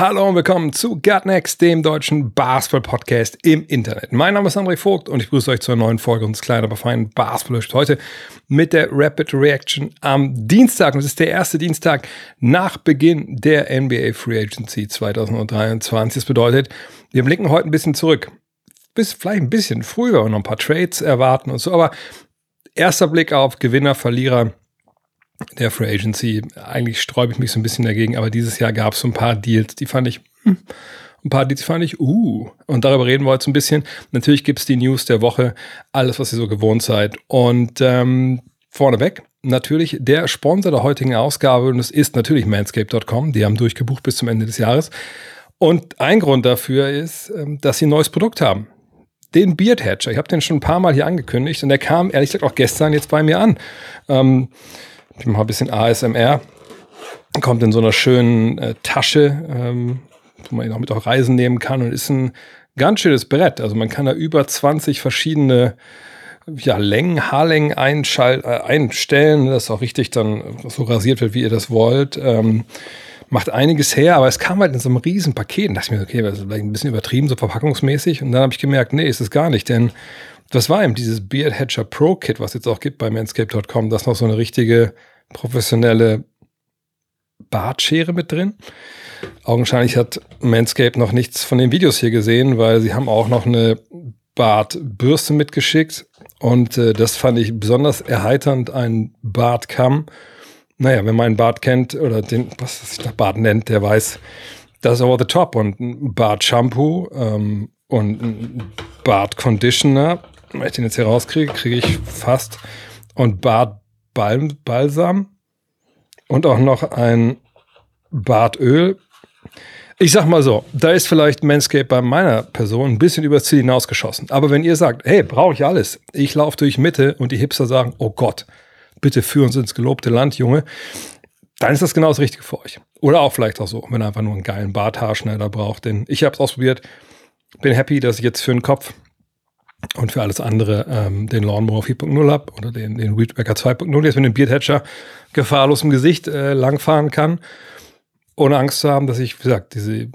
Hallo und willkommen zu Gut Next, dem deutschen Basketball-Podcast im Internet. Mein Name ist André Vogt und ich grüße euch zur neuen Folge unseres kleinen, aber feinen basketball Heute mit der Rapid Reaction am Dienstag. Und es ist der erste Dienstag nach Beginn der NBA Free Agency 2023. Das bedeutet, wir blicken heute ein bisschen zurück. Bis vielleicht ein bisschen früher und noch ein paar Trades erwarten und so. Aber erster Blick auf Gewinner, Verlierer der Free Agency. Eigentlich sträube ich mich so ein bisschen dagegen, aber dieses Jahr gab es so ein paar Deals, die fand ich, hm, ein paar Deals fand ich, uh. Und darüber reden wir so ein bisschen. Natürlich gibt es die News der Woche, alles, was ihr so gewohnt seid. Und ähm, vorneweg, natürlich der Sponsor der heutigen Ausgabe, und es ist natürlich manscape.com. Die haben durchgebucht bis zum Ende des Jahres. Und ein Grund dafür ist, ähm, dass sie ein neues Produkt haben. Den Beard Hatcher. Ich habe den schon ein paar Mal hier angekündigt und der kam ehrlich gesagt auch gestern jetzt bei mir an. Ähm, ich mache ein bisschen ASMR. Kommt in so einer schönen äh, Tasche, ähm, wo man ihn auch mit auf Reisen nehmen kann und ist ein ganz schönes Brett. Also man kann da über 20 verschiedene ja, Längen, Haarlängen einschal äh, einstellen, dass auch richtig dann so rasiert wird, wie ihr das wollt. Ähm, macht einiges her, aber es kam halt in so einem riesen Paket. Und dachte ich mir, okay, das ist vielleicht ein bisschen übertrieben, so verpackungsmäßig. Und dann habe ich gemerkt, nee, ist es gar nicht, denn das war eben dieses Beard Hatcher Pro Kit, was jetzt auch gibt bei manscape.com, das noch so eine richtige professionelle Bartschere mit drin. Augenscheinlich hat Manscape noch nichts von den Videos hier gesehen, weil sie haben auch noch eine Bartbürste mitgeschickt und äh, das fand ich besonders erheiternd, ein Bartkamm. Naja, wenn man einen Bart kennt oder den, was sich der Bart nennt, der weiß, das ist over the top und ein Bart-Shampoo ähm, und ein Bart-Conditioner wenn ich den jetzt hier rauskriege, kriege ich fast. Und Bartbalsam und auch noch ein Bartöl. Ich sag mal so, da ist vielleicht Manscape bei meiner Person ein bisschen übers Ziel hinausgeschossen. Aber wenn ihr sagt, hey, brauche ich alles, ich laufe durch Mitte und die Hipster sagen, oh Gott, bitte führ uns ins gelobte Land, Junge, dann ist das genau das Richtige für euch. Oder auch vielleicht auch so, wenn ihr einfach nur einen geilen Barthaarschneider braucht. Denn ich habe es ausprobiert, bin happy, dass ich jetzt für den Kopf und für alles andere ähm, den Lawnmower 4.0 habe oder den, den Weedwacker 2.0, jetzt mit dem Beardhatcher gefahrlos im Gesicht äh, langfahren kann, ohne Angst zu haben, dass ich, wie gesagt, diese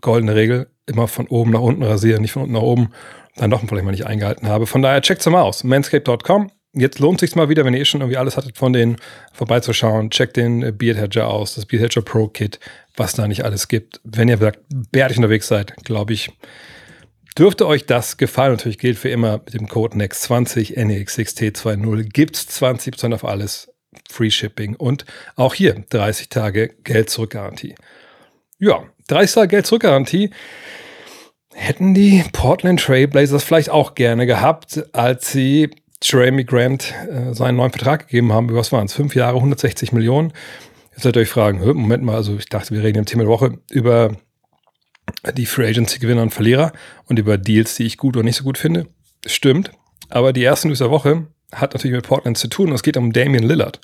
goldene Regel immer von oben nach unten rasiere, nicht von unten nach oben, dann doch vielleicht mal nicht eingehalten habe. Von daher checkt's mal aus. Manscape.com. Jetzt lohnt sich's mal wieder, wenn ihr eh schon irgendwie alles hattet von denen vorbeizuschauen. Checkt den Beardhatcher aus, das Beardhatcher Pro Kit, was da nicht alles gibt. Wenn ihr sagt, bärtig unterwegs seid, glaube ich, Dürfte euch das gefallen, natürlich gilt für immer mit dem Code NEXT20 NEXXT20 gibt's 20% auf alles, Free Shipping und auch hier 30 Tage Geld-Zurück-Garantie. Ja, 30 Tage Geld-Zurück-Garantie hätten die Portland Trailblazers vielleicht auch gerne gehabt, als sie Jeremy Grant äh, seinen neuen Vertrag gegeben haben. Was waren es? Fünf Jahre, 160 Millionen. Jetzt werdet ihr euch fragen, Moment mal, also ich dachte, wir reden im Thema der Woche über die Free Agency Gewinner und Verlierer und über Deals, die ich gut oder nicht so gut finde. Stimmt. Aber die erste News der Woche hat natürlich mit Portland zu tun und es geht um Damian Lillard.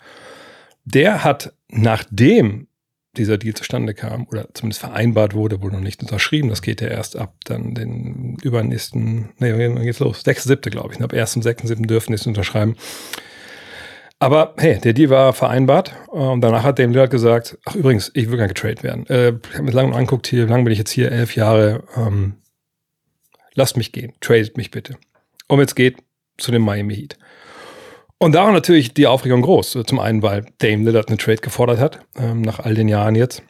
Der hat, nachdem dieser Deal zustande kam oder zumindest vereinbart wurde, wohl noch nicht unterschrieben, das geht ja erst ab dann den übernächsten, nee, wann geht's los? 6.7. glaube ich. Ab 1.6.7. dürfen die es unterschreiben. Aber hey, der Deal war vereinbart und danach hat Dame Lillard gesagt, ach übrigens, ich will gar nicht getradet werden. Äh, ich habe mir lange angeguckt hier, wie lange bin ich jetzt hier? Elf Jahre. Ähm, lasst mich gehen, tradet mich bitte. Und jetzt geht zu dem Miami Heat. Und da war natürlich die Aufregung groß. Zum einen, weil Dame Lillard einen Trade gefordert hat, ähm, nach all den Jahren jetzt.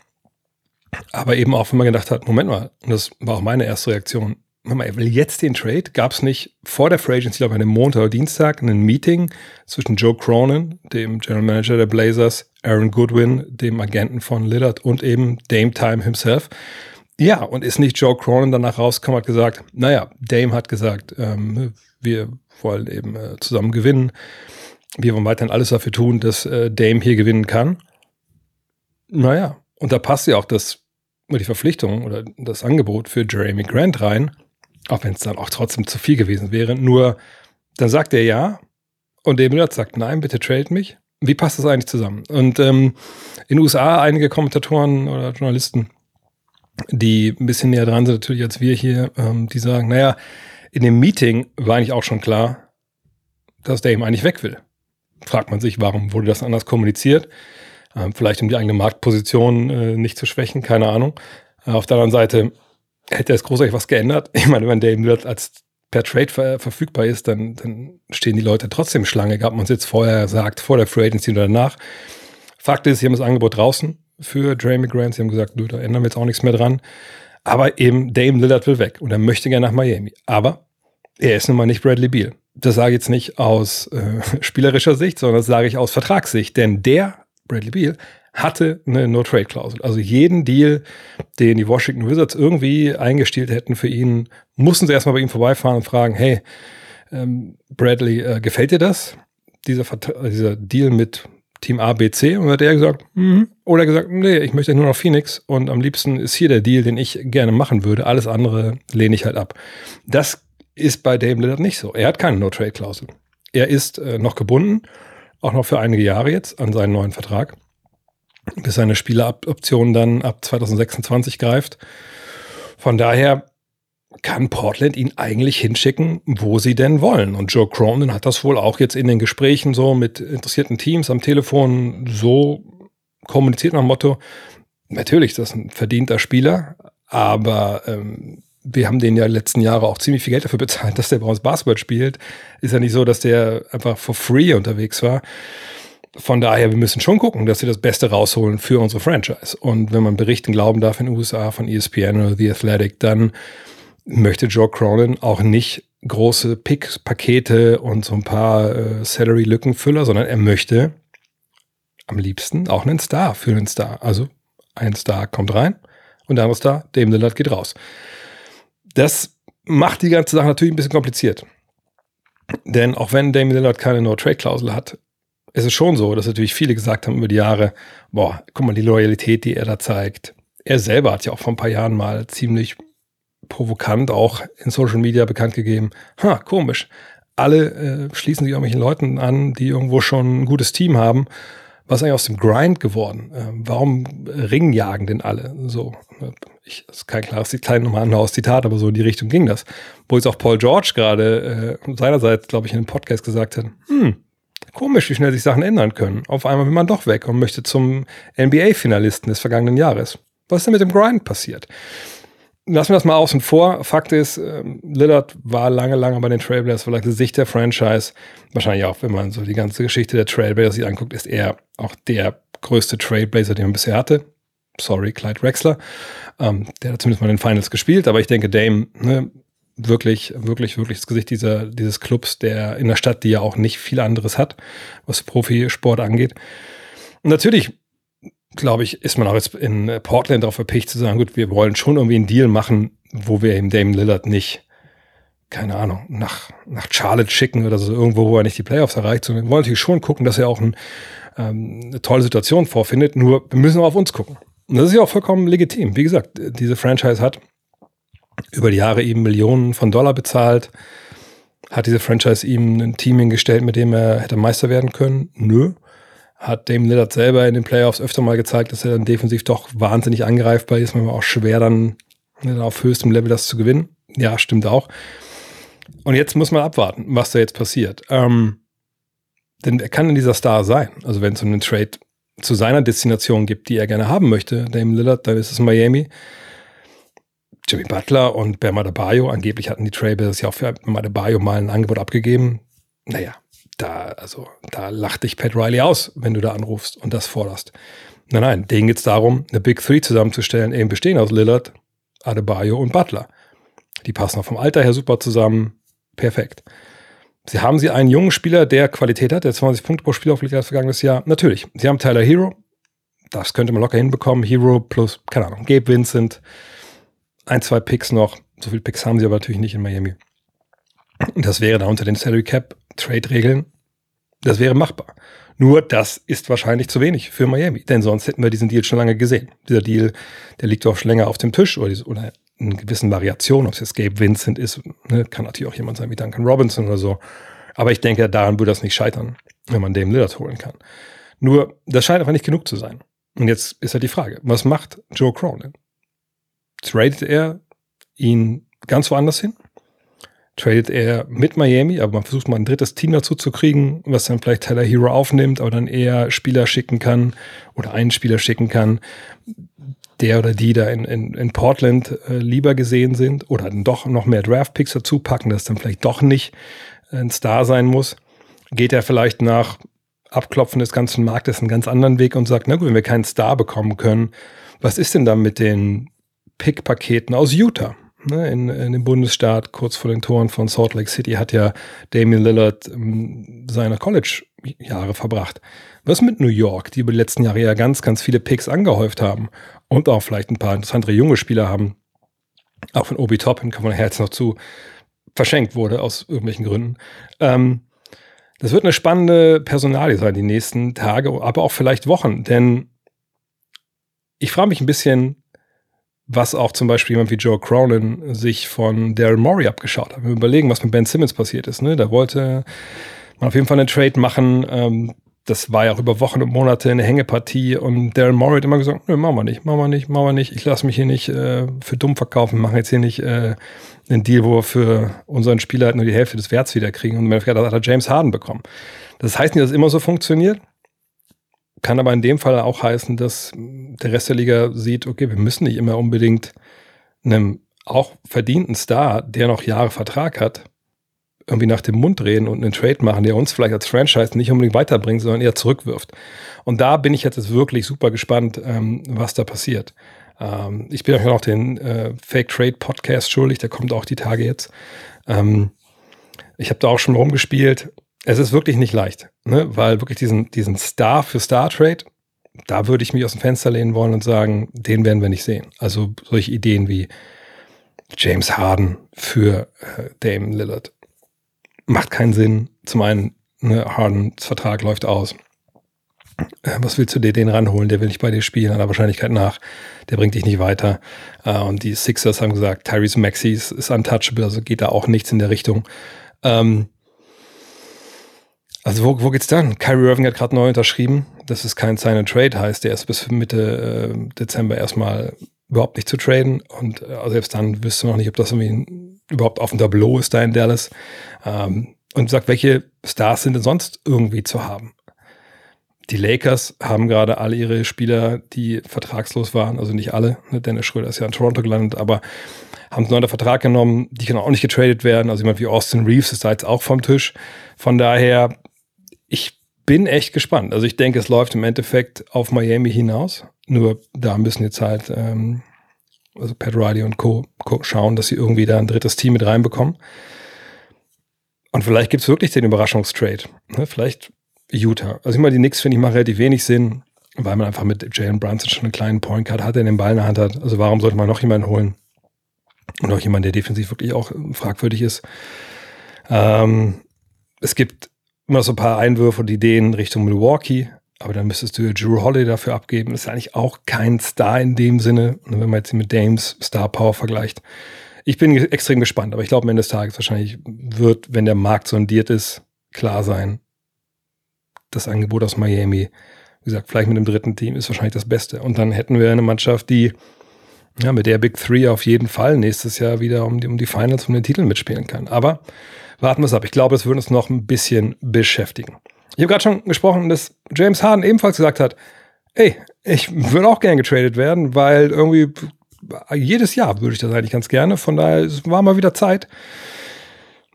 Aber eben auch, wenn man gedacht hat, Moment mal, und das war auch meine erste Reaktion, er will jetzt den Trade. Gab es nicht vor der Free Agency, glaube ich, an einem Montag oder Dienstag, ein Meeting zwischen Joe Cronin, dem General Manager der Blazers, Aaron Goodwin, dem Agenten von Lillard und eben Dame Time himself. Ja, und ist nicht Joe Cronin danach rausgekommen, hat gesagt, naja, Dame hat gesagt, ähm, wir wollen eben äh, zusammen gewinnen. Wir wollen weiterhin alles dafür tun, dass äh, Dame hier gewinnen kann. Naja, und da passt ja auch das, die Verpflichtung oder das Angebot für Jeremy Grant rein Auch wenn es dann auch trotzdem zu viel gewesen wäre. Nur dann sagt er ja und Dame Lillard sagt nein, bitte trade mich. Wie passt das eigentlich zusammen? Und ähm, in den USA einige Kommentatoren oder Journalisten, die ein bisschen näher dran sind natürlich als wir hier, ähm, die sagen, naja, in dem Meeting war eigentlich auch schon klar, dass Dame eigentlich weg will. Fragt man sich, warum wurde das anders kommuniziert? Ähm, vielleicht um die eigene Marktposition äh, nicht zu schwächen, keine Ahnung. Äh, auf der anderen Seite hätte es großartig was geändert. Ich meine, wenn Dame Lillard als per Trade ver verfügbar ist, dann, dann stehen die Leute trotzdem Schlange. Gab man es jetzt vorher sagt, vor der Free Agency oder danach. Fakt ist, sie haben das Angebot draußen für Dre McGrant. Sie haben gesagt, nö, da ändern wir jetzt auch nichts mehr dran. Aber eben Dame Lillard will weg und er möchte gerne nach Miami. Aber er ist nun mal nicht Bradley Beal. Das sage ich jetzt nicht aus äh, spielerischer Sicht, sondern das sage ich aus Vertragssicht. Denn der, Bradley Beal, hatte eine No-Trade-Klausel. Also jeden Deal, den die Washington Wizards irgendwie eingestielt hätten für ihn, mussten sie erstmal bei ihm vorbeifahren und fragen, hey, ähm, Bradley, äh, gefällt dir das? Dieser, dieser Deal mit Team A, B, C? Und hat er gesagt, mhm. oder gesagt, nee, ich möchte nur noch Phoenix und am liebsten ist hier der Deal, den ich gerne machen würde. Alles andere lehne ich halt ab. Das ist bei Dame Lillard nicht so. Er hat keine No-Trade-Klausel. Er ist äh, noch gebunden, auch noch für einige Jahre jetzt an seinen neuen Vertrag bis seine Spieleroption dann ab 2026 greift. Von daher kann Portland ihn eigentlich hinschicken, wo sie denn wollen. Und Joe Cronin hat das wohl auch jetzt in den Gesprächen so mit interessierten Teams am Telefon so kommuniziert nach dem Motto, natürlich, das ist ein verdienter Spieler, aber ähm, wir haben den ja letzten Jahre auch ziemlich viel Geld dafür bezahlt, dass der bei uns Basketball spielt. Ist ja nicht so, dass der einfach for free unterwegs war von daher, wir müssen schon gucken, dass sie das Beste rausholen für unsere Franchise. Und wenn man Berichten glauben darf in den USA von ESPN oder The Athletic, dann möchte Joe Cronin auch nicht große Pick-Pakete und so ein paar äh, Salary-Lückenfüller, sondern er möchte am liebsten auch einen Star für einen Star. Also ein Star kommt rein und der andere Star, Dame Lillard, geht raus. Das macht die ganze Sache natürlich ein bisschen kompliziert. Denn auch wenn Dame Lillard keine No-Trade-Klausel hat, es ist schon so, dass natürlich viele gesagt haben über die Jahre, boah, guck mal, die Loyalität, die er da zeigt. Er selber hat ja auch vor ein paar Jahren mal ziemlich provokant auch in Social Media bekannt gegeben, ha, komisch. Alle äh, schließen sich irgendwelchen Leuten an, die irgendwo schon ein gutes Team haben. Was ist eigentlich aus dem Grind geworden? Äh, warum Ring jagen denn alle? So, ne, ich, ist kein klares, klein nochmal aus Zitat, aber so in die Richtung ging das. Wo jetzt auch Paul George gerade äh, seinerseits, glaube ich, in einem Podcast gesagt hat, hm, Komisch, wie schnell sich Sachen ändern können. Auf einmal will man doch weg und möchte zum NBA-Finalisten des vergangenen Jahres. Was ist denn mit dem Grind passiert? Lassen wir das mal außen vor. Fakt ist, ähm, Lillard war lange, lange bei den Trailblazers, vielleicht die Sicht der Franchise. Wahrscheinlich auch, wenn man so die ganze Geschichte der Trailblazers sich anguckt, ist er auch der größte Trailblazer, den man bisher hatte. Sorry, Clyde Drexler. Ähm, der hat zumindest mal in den Finals gespielt, aber ich denke, Dame, ne, wirklich, wirklich, wirklich das Gesicht dieser, dieses Clubs, der in der Stadt, die ja auch nicht viel anderes hat, was Profisport angeht. Und natürlich, glaube ich, ist man auch jetzt in Portland darauf verpicht zu sagen, gut, wir wollen schon irgendwie einen Deal machen, wo wir eben Damon Lillard nicht, keine Ahnung, nach, nach Charlotte schicken oder so, irgendwo, wo er nicht die Playoffs erreicht, sondern wir wollen natürlich schon gucken, dass er auch ein, ähm, eine tolle Situation vorfindet, nur wir müssen auch auf uns gucken. Und das ist ja auch vollkommen legitim. Wie gesagt, diese Franchise hat über die Jahre eben Millionen von Dollar bezahlt. Hat diese Franchise ihm ein Team hingestellt, mit dem er hätte Meister werden können? Nö. Hat Dame Lillard selber in den Playoffs öfter mal gezeigt, dass er dann defensiv doch wahnsinnig angreifbar ist. Manchmal auch schwer dann ne, auf höchstem Level das zu gewinnen. Ja, stimmt auch. Und jetzt muss man abwarten, was da jetzt passiert. Ähm, denn er kann in dieser Star sein. Also wenn es einen Trade zu seiner Destination gibt, die er gerne haben möchte, Dame Lillard, dann ist es Miami. Jimmy Butler und Bam Adebayo. Angeblich hatten die Trailblazers ja auch für Bam Adebayo mal ein Angebot abgegeben. Naja, da, also, da lacht dich Pat Riley aus, wenn du da anrufst und das forderst. Nein, nein, denen geht es darum, eine Big Three zusammenzustellen, eben bestehen aus Lillard, Adebayo und Butler. Die passen auch vom Alter her super zusammen. Perfekt. Sie haben sie einen jungen Spieler, der Qualität hat, der 20 Punkte pro Spiel aufgelegt hat vergangenes Jahr. Natürlich. Sie haben Tyler Hero. Das könnte man locker hinbekommen. Hero plus, keine Ahnung, Gabe Vincent, ein, zwei Picks noch. So viele Picks haben sie aber natürlich nicht in Miami. Das wäre da unter den Salary Cap Trade Regeln. Das wäre machbar. Nur das ist wahrscheinlich zu wenig für Miami, denn sonst hätten wir diesen Deal schon lange gesehen. Dieser Deal, der liegt doch schon länger auf dem Tisch oder, oder in gewissen Variationen, ob es jetzt Gabe Vincent ist, ne, kann natürlich auch jemand sein wie Duncan Robinson oder so. Aber ich denke, daran würde das nicht scheitern, wenn man Dame Lillard holen kann. Nur, das scheint einfach nicht genug zu sein. Und jetzt ist halt die Frage, was macht Joe Cronin? Tradet er ihn ganz woanders hin? Tradet er mit Miami, aber man versucht mal ein drittes Team dazu zu kriegen, was dann vielleicht Tyler Hero aufnimmt, aber dann eher Spieler schicken kann oder einen Spieler schicken kann, der oder die da in, in, in Portland äh, lieber gesehen sind oder dann doch noch mehr Draft-Picks dazu packen, dass dann vielleicht doch nicht ein Star sein muss. Geht er vielleicht nach Abklopfen des ganzen Marktes einen ganz anderen Weg und sagt, na gut, wenn wir keinen Star bekommen können, was ist denn dann mit den Pick-Paketen aus Utah? Ne, in, in dem Bundesstaat kurz vor den Toren von Salt Lake City hat ja Damian Lillard ähm, seine College-Jahre verbracht. Was mit New York, die über die letzten Jahre ja ganz, ganz viele Picks angehäuft haben und auch vielleicht ein paar interessantere junge Spieler haben, auch von Obi Toppin, kann man Herz noch zu, verschenkt wurde aus irgendwelchen Gründen. Ähm, das wird eine spannende Personalie sein, die nächsten Tage, aber auch vielleicht Wochen, denn ich frage mich ein bisschen, was auch zum Beispiel jemand wie Joe Cronin sich von Daryl Morey abgeschaut hat. Wir überlegen, was mit Ben Simmons passiert ist. Ne? Da wollte man auf jeden Fall einen Trade machen. Ähm, das war ja auch über Wochen und Monate eine Hängepartie und Daryl Morey hat immer gesagt, nö, machen wir nicht, machen wir nicht, machen wir nicht. Ich lasse mich hier nicht äh, für dumm verkaufen, machen jetzt hier nicht äh, einen Deal, wo wir für unseren Spieler halt nur die Hälfte des Werts wieder kriegen. Und da hat er James Harden bekommen. Das heißt nicht, dass es immer so funktioniert. Kann aber in dem Fall auch heißen, dass der Rest der Liga sieht, okay, wir müssen nicht immer unbedingt einem auch verdienten Star, der noch Jahre Vertrag hat, irgendwie nach dem Mund reden und einen Trade machen, der uns vielleicht als Franchise nicht unbedingt weiterbringt, sondern eher zurückwirft. Und da bin ich jetzt wirklich super gespannt, ähm, was da passiert. Ähm, ich bin auch noch den äh, Fake Trade Podcast schuldig, der kommt auch die Tage jetzt. Ähm, ich habe da auch schon rumgespielt es ist wirklich nicht leicht, ne? weil wirklich diesen, diesen Star für Star Trade, da würde ich mich aus dem Fenster lehnen wollen und sagen, den werden wir nicht sehen. Also solche Ideen wie James Harden für äh, Dame Lillard macht keinen Sinn. Zum einen, ne, Hardens Vertrag läuft aus. Äh, was willst du dir den ranholen? Der will nicht bei dir spielen, aller Wahrscheinlichkeit nach. Der bringt dich nicht weiter. Äh, und die Sixers haben gesagt, Tyrese Maxey ist, ist untouchable, also geht da auch nichts in der Richtung. Ähm, also wo, wo geht's dann? Kyrie Irving hat gerade neu unterschrieben. Das ist kein Sign and Trade, heißt der ist bis Mitte äh, Dezember erstmal überhaupt nicht zu traden. Und äh, selbst dann wüsste du noch nicht, ob das irgendwie überhaupt auf dem Tableau ist da in Dallas. Ähm, und sagt, welche Stars sind denn sonst irgendwie zu haben? Die Lakers haben gerade alle ihre Spieler, die vertragslos waren, also nicht alle. Ne? Dennis Schröder ist ja in Toronto gelandet, aber haben einen neuen Vertrag genommen, die können auch nicht getradet werden. Also jemand wie Austin Reeves ist da jetzt auch vom Tisch. Von daher ich bin echt gespannt. Also ich denke, es läuft im Endeffekt auf Miami hinaus. Nur da müssen jetzt halt ähm, also Pat Riley und Co. Co. schauen, dass sie irgendwie da ein drittes Team mit reinbekommen. Und vielleicht gibt es wirklich den Überraschungstrade. Ne? Vielleicht Utah. Also immer die Knicks, finde ich, machen relativ wenig Sinn, weil man einfach mit Jalen Brunson schon einen kleinen Point Guard hat, der den Ball in der Hand hat. Also warum sollte man noch jemanden holen? Und auch jemanden, der defensiv wirklich auch fragwürdig ist. Ähm, es gibt immer so ein paar Einwürfe und Ideen Richtung Milwaukee. Aber dann müsstest du ja Drew Holiday dafür abgeben. Ist eigentlich auch kein Star in dem Sinne, wenn man jetzt mit Dames Star Power vergleicht. Ich bin extrem gespannt, aber ich glaube, am Ende des Tages wahrscheinlich wird, wenn der Markt sondiert ist, klar sein, das Angebot aus Miami, wie gesagt, vielleicht mit dem dritten Team ist wahrscheinlich das Beste. Und dann hätten wir eine Mannschaft, die ja, mit der Big Three auf jeden Fall nächstes Jahr wieder um die, um die Finals, um den Titel mitspielen kann. Aber warten wir es ab. Ich glaube, es würde uns noch ein bisschen beschäftigen. Ich habe gerade schon gesprochen, dass James Harden ebenfalls gesagt hat, ey, ich würde auch gern getradet werden, weil irgendwie jedes Jahr würde ich das eigentlich ganz gerne. Von daher es war mal wieder Zeit.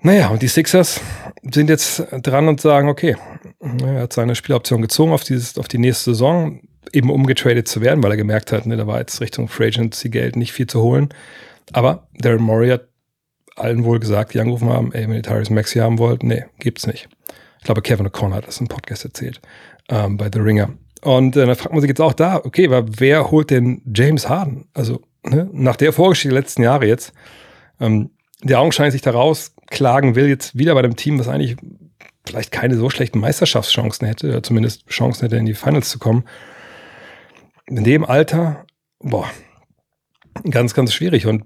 Naja, und die Sixers sind jetzt dran und sagen, okay, er hat seine Spieloption gezogen auf, dieses, auf die nächste Saison, eben um getradet zu werden, weil er gemerkt hat, ne, da war jetzt Richtung Free Agency Geld nicht viel zu holen. Aber Darren Morey hat allen wohl gesagt, die angerufen haben, ey, wenn ihr Tyrese Maxi haben wollt, nee, gibt's nicht. Ich glaube, Kevin O'Connor hat das im Podcast erzählt, ähm, bei The Ringer. Und äh, da fragt man sich jetzt auch da, okay, aber wer holt denn James Harden? Also ne, nach der Vorgeschichte der letzten Jahre jetzt, ähm, der augenscheinlich sich daraus klagen will, jetzt wieder bei dem Team, was eigentlich vielleicht keine so schlechten Meisterschaftschancen hätte, oder zumindest Chancen hätte, in die Finals zu kommen. In dem Alter, boah, ganz, ganz schwierig. Und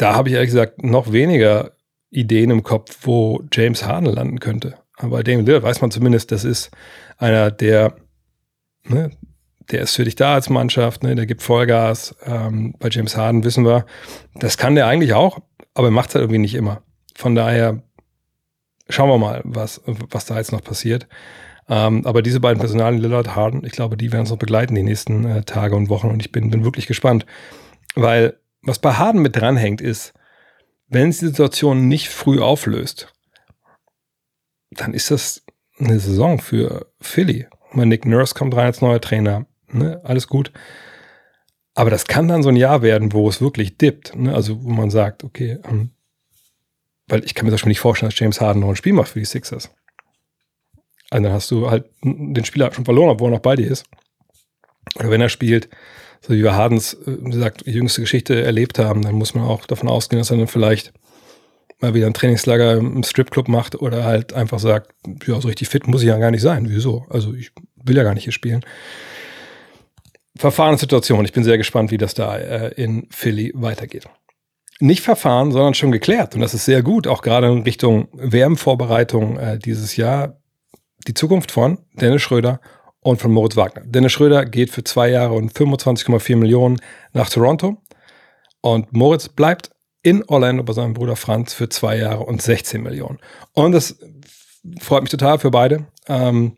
da habe ich ehrlich gesagt noch weniger Ideen im Kopf, wo James Harden landen könnte. Aber bei Damian Lillard weiß man zumindest, das ist einer, der, ne, der ist für dich da als Mannschaft, ne, der gibt Vollgas. Ähm, bei James Harden wissen wir, das kann der eigentlich auch, aber er macht es halt irgendwie nicht immer. Von daher schauen wir mal, was, was da jetzt noch passiert. Ähm, aber diese beiden Personalien, Lillard, Harden, ich glaube, die werden uns noch begleiten die nächsten äh, Tage und Wochen und ich bin, bin wirklich gespannt. Weil was bei Harden mit dranhängt, ist, wenn es die Situation nicht früh auflöst, dann ist das eine Saison für Philly. Mein Nick Nurse kommt rein als neuer Trainer. Ne? Alles gut. Aber das kann dann so ein Jahr werden, wo es wirklich dippt. Ne? Also, wo man sagt, okay, ähm, weil ich kann mir das schon nicht vorstellen, dass James Harden noch ein Spiel macht für die Sixers. Also dann hast du halt den Spieler schon verloren, obwohl er noch bei dir ist. Oder wenn er spielt, so wie wir Hardens, äh, wie gesagt, die jüngste Geschichte erlebt haben, dann muss man auch davon ausgehen, dass er dann vielleicht mal wieder ein Trainingslager im Stripclub macht oder halt einfach sagt, ja, so richtig fit muss ich ja gar nicht sein. Wieso? Also ich will ja gar nicht hier spielen. Verfahrenssituation. Ich bin sehr gespannt, wie das da äh, in Philly weitergeht. Nicht verfahren, sondern schon geklärt. Und das ist sehr gut, auch gerade in Richtung WM-Vorbereitung äh, dieses Jahr. Die Zukunft von Dennis Schröder und von Moritz Wagner. Dennis Schröder geht für zwei Jahre und 25,4 Millionen nach Toronto. Und Moritz bleibt in Orlando bei seinem Bruder Franz für zwei Jahre und 16 Millionen. Und das freut mich total für beide. Ähm,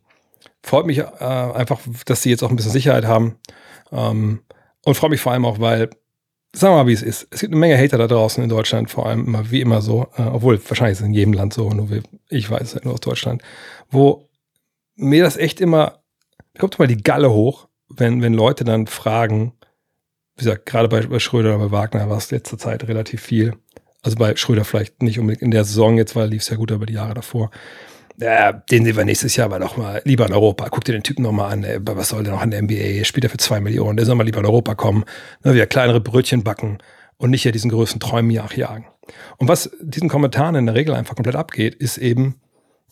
freut mich äh, einfach, dass sie jetzt auch ein bisschen Sicherheit haben. Ähm, und freut mich vor allem auch, weil, sagen wir mal, wie es ist. Es gibt eine Menge Hater da draußen in Deutschland, vor allem immer, wie immer so, äh, obwohl wahrscheinlich ist es in jedem Land so, nur wie, ich weiß es halt nur aus Deutschland, wo mir das echt immer, kommt mal die Galle hoch, wenn, wenn Leute dann fragen, wie gesagt, gerade bei, bei Schröder oder bei Wagner war es letzte Zeit relativ viel. Also bei Schröder vielleicht nicht unbedingt in der Saison jetzt, weil lief es ja gut über die Jahre davor. Ja, den sehen wir nächstes Jahr aber noch mal lieber in Europa. Guck dir den Typen noch mal an. Ey, was soll der noch an der NBA? Spielt er für zwei Millionen. Der soll mal lieber in Europa kommen. Ne, wieder kleinere Brötchen backen und nicht ja diesen größten Träumen nachjagen. Und was diesen Kommentaren in der Regel einfach komplett abgeht, ist eben,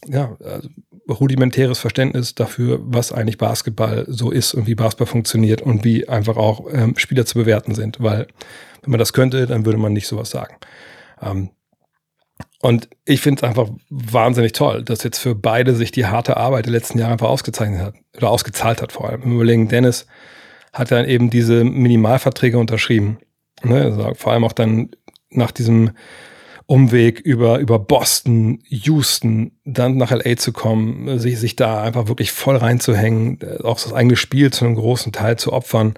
ja, also rudimentäres Verständnis dafür, was eigentlich Basketball so ist und wie Basketball funktioniert und wie einfach auch ähm, Spieler zu bewerten sind. Weil wenn man das könnte, dann würde man nicht sowas sagen. Ähm, und ich finde es einfach wahnsinnig toll, dass jetzt für beide sich die harte Arbeit der letzten Jahre einfach ausgezeichnet hat oder ausgezahlt hat vor allem. Im Überlegen, Dennis hat dann eben diese Minimalverträge unterschrieben. Ne? Also vor allem auch dann nach diesem Umweg über, über Boston, Houston, dann nach LA zu kommen, sich, sich da einfach wirklich voll reinzuhängen, auch das eigene Spiel zu einem großen Teil zu opfern.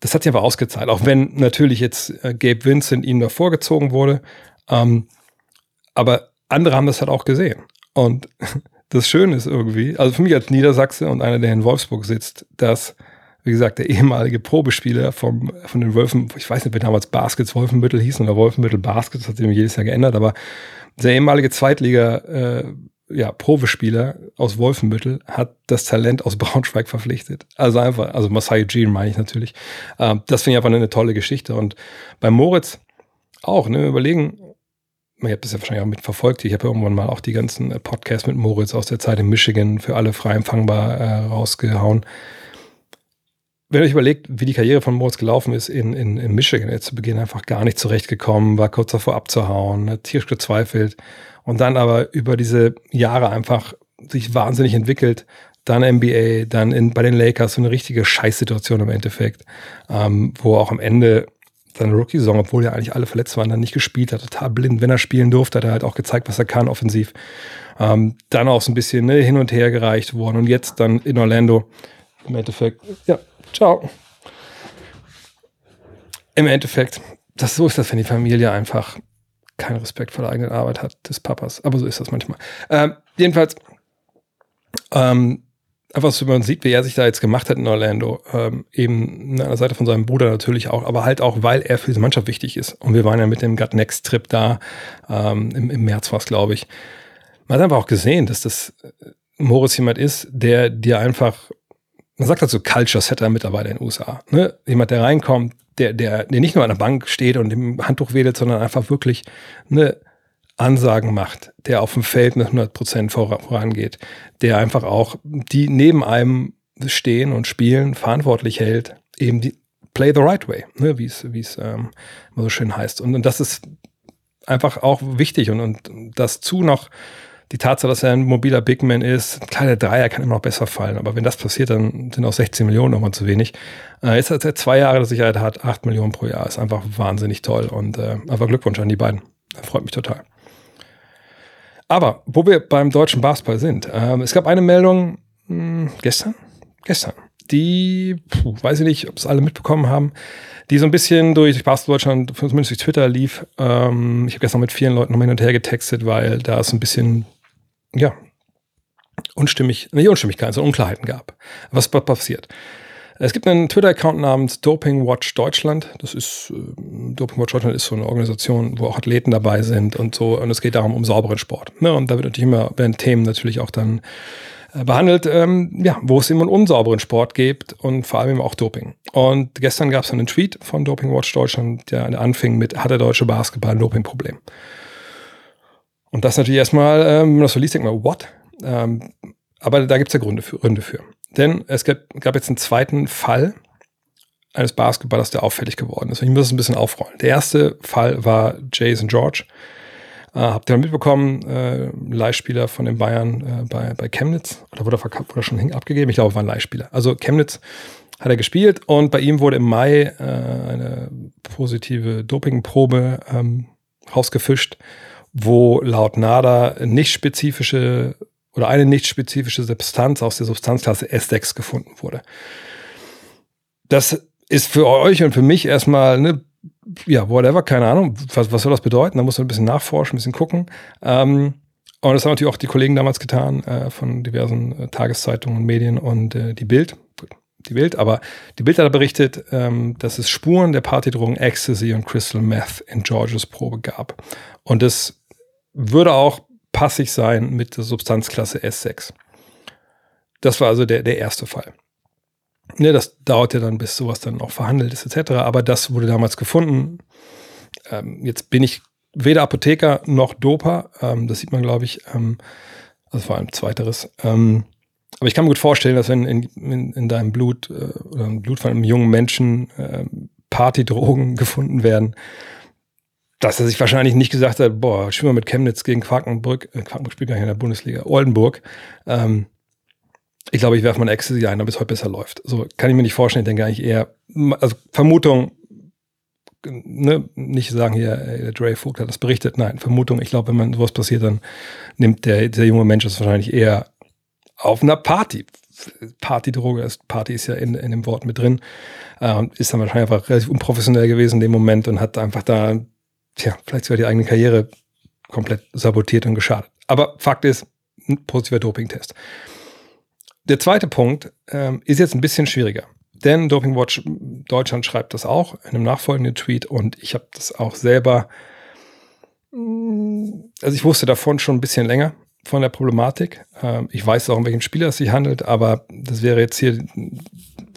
Das hat sich aber ausgezahlt, auch wenn natürlich jetzt äh, Gabe Vincent ihm da vorgezogen wurde. Ähm, aber andere haben das halt auch gesehen. Und das Schöne ist irgendwie, also für mich als Niedersachse und einer, der in Wolfsburg sitzt, dass wie gesagt, der ehemalige Probespieler vom, von den Wölfen, ich weiß nicht, wer damals Baskets Wolfenbüttel hießen oder Wolfenbüttel Baskets, das hat sich jedes Jahr geändert, aber der ehemalige Zweitliga, äh, ja, Probespieler aus Wolfenbüttel hat das Talent aus Braunschweig verpflichtet. Also einfach, also Masai Jean meine ich natürlich. Ähm, das finde ich einfach eine tolle Geschichte. Und bei Moritz auch, ne, überlegen, ihr habt das ja wahrscheinlich auch mitverfolgt. Ich habe ja irgendwann mal auch die ganzen Podcasts mit Moritz aus der Zeit in Michigan für alle frei empfangbar äh, rausgehauen wenn ihr euch überlegt, wie die Karriere von Moritz gelaufen ist in, in, in Michigan, jetzt zu Beginn einfach gar nicht zurechtgekommen, war kurz davor abzuhauen, hat tierisch gezweifelt und dann aber über diese Jahre einfach sich wahnsinnig entwickelt, dann NBA, dann in, bei den Lakers so eine richtige Scheißsituation im Endeffekt, ähm, wo auch am Ende seine Rookie-Saison, obwohl ja eigentlich alle verletzt waren, dann nicht gespielt hat, total blind. Wenn er spielen durfte, hat er halt auch gezeigt, was er kann offensiv. Ähm, dann auch so ein bisschen ne, hin und her gereicht worden und jetzt dann in Orlando im Endeffekt, ja, Ciao. Im Endeffekt, das, so ist das, wenn die Familie einfach keinen Respekt vor der eigenen Arbeit hat des Papas. Aber so ist das manchmal. Ähm, jedenfalls, ähm, einfach so, man sieht, wie er sich da jetzt gemacht hat in Orlando. Ähm, eben an der Seite von seinem Bruder natürlich auch, aber halt auch, weil er für diese Mannschaft wichtig ist. Und wir waren ja mit dem Gut Next Trip da, ähm, im, im März war es, glaube ich. Man hat einfach auch gesehen, dass das äh, Moritz jemand ist, der dir einfach man sagt dazu Culture Setter Mitarbeiter in den USA. Ne? Jemand, der reinkommt, der, der, der nicht nur an der Bank steht und im Handtuch wedelt, sondern einfach wirklich eine Ansagen macht, der auf dem Feld mit 100 Prozent vorangeht, der einfach auch die neben einem stehen und spielen verantwortlich hält, eben die play the right way, ne, wie es wie es ähm, so schön heißt. Und, und das ist einfach auch wichtig und, und das zu noch die Tatsache, dass er ein mobiler Big Man ist, ein kleiner Dreier kann immer noch besser fallen, aber wenn das passiert, dann sind auch 16 Millionen nochmal zu wenig. Äh, jetzt hat er zwei Jahre der Sicherheit hat, 8 Millionen pro Jahr, ist einfach wahnsinnig toll und äh, einfach Glückwunsch an die beiden. Das freut mich total. Aber wo wir beim deutschen Basketball sind, äh, es gab eine Meldung mh, hm, gestern, gestern, die, puh, weiß ich nicht, ob es alle mitbekommen haben, die so ein bisschen durch Basketball Deutschland, zumindest durch Twitter lief. Ähm, ich habe gestern mit vielen Leuten noch hin und her getextet, weil da es ein bisschen ja, unstimmig, nicht Unstimmigkeiten, sondern Unklarheiten gab. Was passiert? Es gibt einen Twitter-Account namens Doping Watch Deutschland. Das ist, äh, Doping Watch Deutschland ist so eine Organisation, wo auch Athleten dabei sind und so. Und es geht darum, um sauberen Sport. Ne? Und da wird natürlich immer, werden Themen natürlich auch dann äh, behandelt, ähm, ja, wo es immer einen unsauberen Sport gibt und vor allem eben auch Doping. Und gestern gab es einen Tweet von Doping Watch Deutschland, der anfing mit, hat der deutsche Basketball ein Dopingproblem? Und das natürlich erstmal, ähm, wenn man das so liest, denkt man, what? Ähm, aber da gibt es ja Gründe für, Gründe für. Denn es gab, gab jetzt einen zweiten Fall eines Basketballers, der auffällig geworden ist. Und ich muss es ein bisschen aufrollen. Der erste Fall war Jason George. Äh, habt ihr mitbekommen, äh, Leihspieler von den Bayern äh, bei, bei Chemnitz? Oder wurde er, wurde er schon abgegeben? Ich glaube, war ein Leihspieler. Also Chemnitz hat er gespielt und bei ihm wurde im Mai äh, eine positive Dopingprobe ähm, rausgefischt wo laut NADA nicht spezifische oder eine nicht spezifische Substanz aus der Substanzklasse S6 gefunden wurde. Das ist für euch und für mich erstmal, ne, ja, whatever, keine Ahnung, was, was soll das bedeuten? Da muss man ein bisschen nachforschen, ein bisschen gucken. Ähm, und das haben natürlich auch die Kollegen damals getan äh, von diversen äh, Tageszeitungen und Medien und äh, die Bild, die Bild, aber die Bild hat berichtet, ähm, dass es Spuren der Partydrogen Ecstasy und Crystal Meth in Georges Probe gab. Und das würde auch passig sein mit der Substanzklasse S6. Das war also der, der erste Fall. Ne, das dauert ja dann, bis sowas dann auch verhandelt ist, etc. Aber das wurde damals gefunden. Ähm, jetzt bin ich weder Apotheker noch Doper. Ähm, das sieht man, glaube ich. Ähm, also vor allem zweiteres. Ähm, aber ich kann mir gut vorstellen, dass wenn in, in, in deinem Blut äh, oder im Blut von einem jungen Menschen äh, Partydrogen gefunden werden, dass er sich wahrscheinlich nicht gesagt hat, boah, spielen wir mit Chemnitz gegen Quakenbrück, äh, Quakenbrück spielt gar nicht in der Bundesliga, Oldenburg. Ähm, ich glaube, ich werfe mal Ecstasy ein, damit es heute besser läuft. So kann ich mir nicht vorstellen. Ich denke eigentlich eher, also Vermutung, ne, nicht sagen hier, ey, der Dre Vogt hat das berichtet. Nein, Vermutung. Ich glaube, wenn man sowas passiert, dann nimmt der, der junge Mensch das wahrscheinlich eher auf einer Party. Partydroge, Party ist ja in, in dem Wort mit drin, äh, ist dann wahrscheinlich einfach relativ unprofessionell gewesen in dem Moment und hat einfach da tja, vielleicht sogar die eigene Karriere komplett sabotiert und geschadet. Aber Fakt ist, ein positiver Dopingtest. Der zweite Punkt ähm, ist jetzt ein bisschen schwieriger. Denn Doping Watch Deutschland schreibt das auch in einem nachfolgenden Tweet und ich habe das auch selber, mm, also ich wusste davon schon ein bisschen länger von der Problematik. Ähm, ich weiß auch, um welchen Spieler es sich handelt, aber das wäre jetzt hier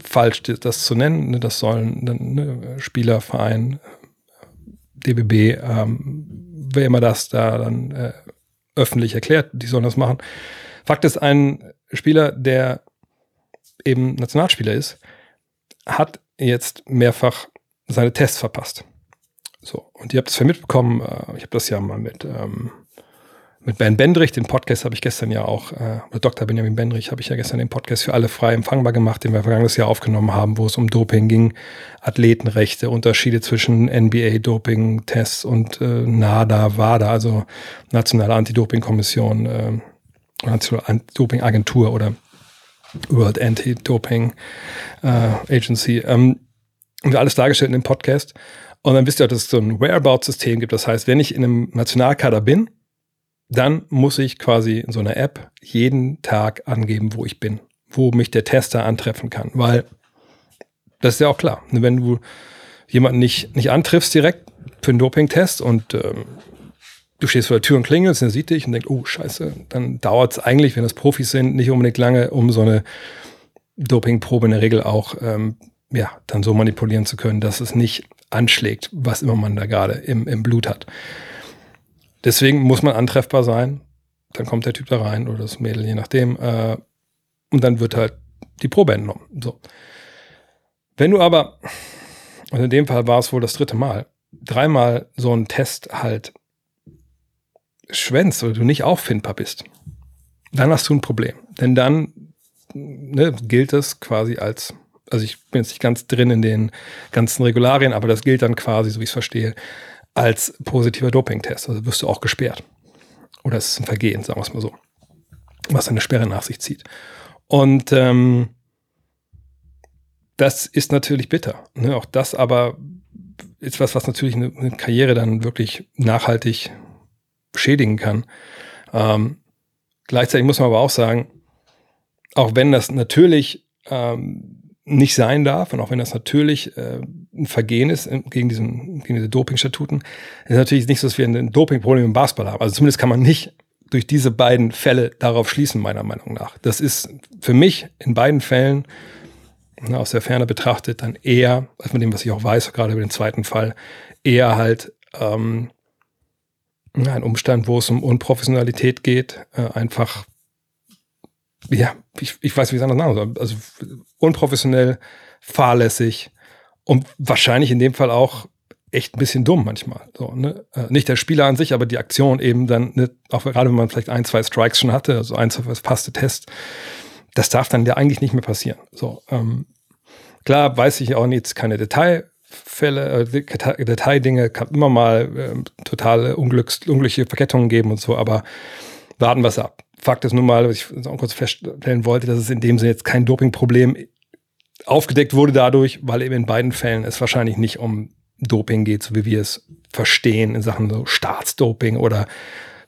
falsch, das zu nennen. Ne, das sollen ne, Spieler, Verein, DBB, ähm, wer immer das da dann äh, öffentlich erklärt, die sollen das machen. Fakt ist, ein Spieler, der eben Nationalspieler ist, hat jetzt mehrfach seine Tests verpasst. So, und ihr habt es ja mitbekommen, äh, ich habe das ja mal mit ähm, mit Ben Bendrich, den Podcast habe ich gestern ja auch, äh, oder Dr. Benjamin Bendrich habe ich ja gestern den Podcast für alle frei empfangbar gemacht, den wir vergangenes Jahr aufgenommen haben, wo es um Doping ging, Athletenrechte, Unterschiede zwischen NBA-Doping-Tests und äh, NADA, WADA, also Nationale Anti-Doping-Kommission, äh, Nationale Anti-Doping-Agentur oder World Anti-Doping äh, Agency. Ähm, und alles dargestellt in dem Podcast. Und dann wisst ihr, dass es so ein Whereabout-System gibt. Das heißt, wenn ich in einem Nationalkader bin, dann muss ich quasi in so einer App jeden Tag angeben, wo ich bin, wo mich der Tester antreffen kann, weil das ist ja auch klar. Wenn du jemanden nicht, nicht antriffst direkt für einen Dopingtest und ähm, du stehst vor der Tür und klingelst, der sieht dich und denkt, oh scheiße, dann dauert es eigentlich, wenn das Profis sind, nicht unbedingt lange, um so eine Dopingprobe in der Regel auch ähm, ja, dann so manipulieren zu können, dass es nicht anschlägt, was immer man da gerade im, im Blut hat. Deswegen muss man antreffbar sein. Dann kommt der Typ da rein oder das Mädel, je nachdem. Äh, und dann wird halt die Probe entnommen. So. Wenn du aber und in dem Fall war es wohl das dritte Mal, dreimal so ein Test halt schwänzt oder du nicht auffindbar bist, dann hast du ein Problem. Denn dann ne, gilt es quasi als, also ich bin jetzt nicht ganz drin in den ganzen Regularien, aber das gilt dann quasi, so wie ich es verstehe, als positiver Dopingtest. Also wirst du auch gesperrt. Oder es ist ein Vergehen, sagen wir es mal so. Was eine Sperre nach sich zieht. Und ähm, das ist natürlich bitter. Ne? Auch das aber ist was, was natürlich eine, eine Karriere dann wirklich nachhaltig schädigen kann. Ähm, gleichzeitig muss man aber auch sagen, auch wenn das natürlich ähm, nicht sein darf und auch wenn das natürlich äh, ein Vergehen ist gegen, diesen, gegen diese Dopingstatuten, ist natürlich nicht so, dass wir ein Dopingproblem im Basketball haben. Also zumindest kann man nicht durch diese beiden Fälle darauf schließen, meiner Meinung nach. Das ist für mich in beiden Fällen ne, aus der Ferne betrachtet dann eher, als mit dem, was ich auch weiß, gerade über den zweiten Fall, eher halt ähm, ein Umstand, wo es um Unprofessionalität geht, äh, einfach ja, ich, ich weiß, wie es anders sagen soll. Also unprofessionell, fahrlässig und wahrscheinlich in dem Fall auch echt ein bisschen dumm manchmal. So, ne? Äh, nicht der Spieler an sich, aber die Aktion eben dann, ne, auch gerade wenn man vielleicht ein, zwei Strikes schon hatte, also ein, zwei passte Test, das darf dann ja eigentlich nicht mehr passieren. So, ähm, klar weiß ich auch jetzt keine Detailfälle, äh, Detaildinge, kann immer mal äh, totale Unglücks, unglückliche Verkettungen geben und so, aber warten wir es ab. Fakt ist nun mal, was ich auch kurz feststellen wollte, dass es in dem Sinne jetzt kein Dopingproblem aufgedeckt wurde dadurch, weil eben in beiden Fällen es wahrscheinlich nicht um Doping geht, so wie wir es verstehen in Sachen so Staatsdoping oder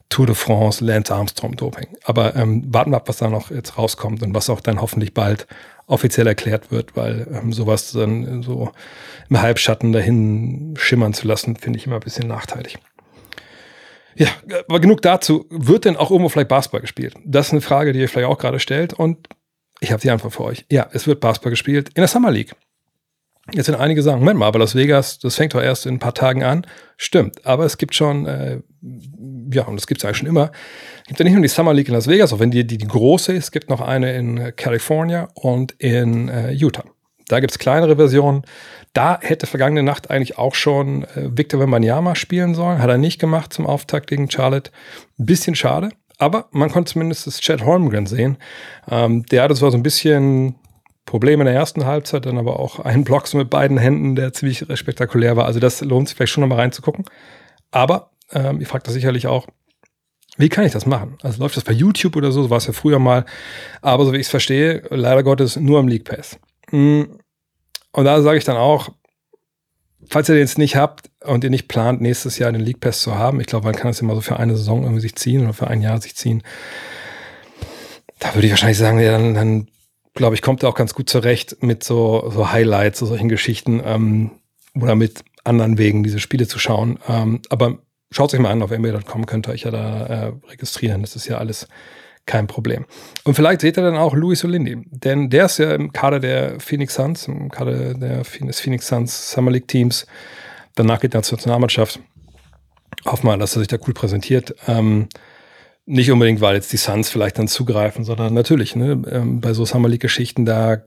Tour de France, Lance Armstrong Doping. Aber ähm, warten wir ab, was da noch jetzt rauskommt und was auch dann hoffentlich bald offiziell erklärt wird, weil ähm, sowas dann so im Halbschatten dahin schimmern zu lassen, finde ich immer ein bisschen nachteilig. Ja, aber genug dazu. Wird denn auch irgendwo vielleicht Basketball gespielt? Das ist eine Frage, die ihr vielleicht auch gerade stellt und ich habe die Antwort für euch. Ja, es wird Basketball gespielt in der Summer League. Jetzt sind einige sagen, Moment mal, aber Las Vegas, das fängt doch erst in ein paar Tagen an. Stimmt, aber es gibt schon, äh, ja, und das gibt es eigentlich schon immer, es gibt ja nicht nur die Summer League in Las Vegas, auch wenn die, die, die große ist, es gibt noch eine in California und in äh, Utah. Da gibt es kleinere Versionen. Da hätte vergangene Nacht eigentlich auch schon äh, Victor Wembanyama spielen sollen. Hat er nicht gemacht zum Auftakt gegen Charlotte. Ein bisschen schade. Aber man konnte zumindest das Chad Holmgren sehen. Ähm, der hatte zwar so ein bisschen Probleme in der ersten Halbzeit, dann aber auch einen Block so mit beiden Händen, der ziemlich spektakulär war. Also das lohnt sich vielleicht schon nochmal reinzugucken. Aber ähm, ihr fragt das sicherlich auch, wie kann ich das machen? Also läuft das bei YouTube oder so, so war es ja früher mal. Aber so wie ich es verstehe, leider Gottes nur am League Pass. Mm. Und da sage ich dann auch, falls ihr den jetzt nicht habt und ihr nicht plant, nächstes Jahr den League Pass zu haben, ich glaube, man kann das immer so für eine Saison irgendwie sich ziehen oder für ein Jahr sich ziehen. Da würde ich wahrscheinlich sagen, ja, dann, dann glaube ich, kommt er auch ganz gut zurecht mit so, so Highlights, so solchen Geschichten ähm, oder mit anderen Wegen, diese Spiele zu schauen. Ähm, aber schaut euch mal an, auf NBA.com könnt ihr euch ja da äh, registrieren. Das ist ja alles kein Problem. Und vielleicht seht ihr dann auch Luis Olindi, denn der ist ja im Kader der Phoenix Suns, im Kader der Phoenix Suns Summer League Teams. Danach geht er zur Nationalmannschaft. Hoffen wir, dass er sich da cool präsentiert. Ähm, nicht unbedingt, weil jetzt die Suns vielleicht dann zugreifen, sondern natürlich, ne, ähm, bei so Summer League-Geschichten, da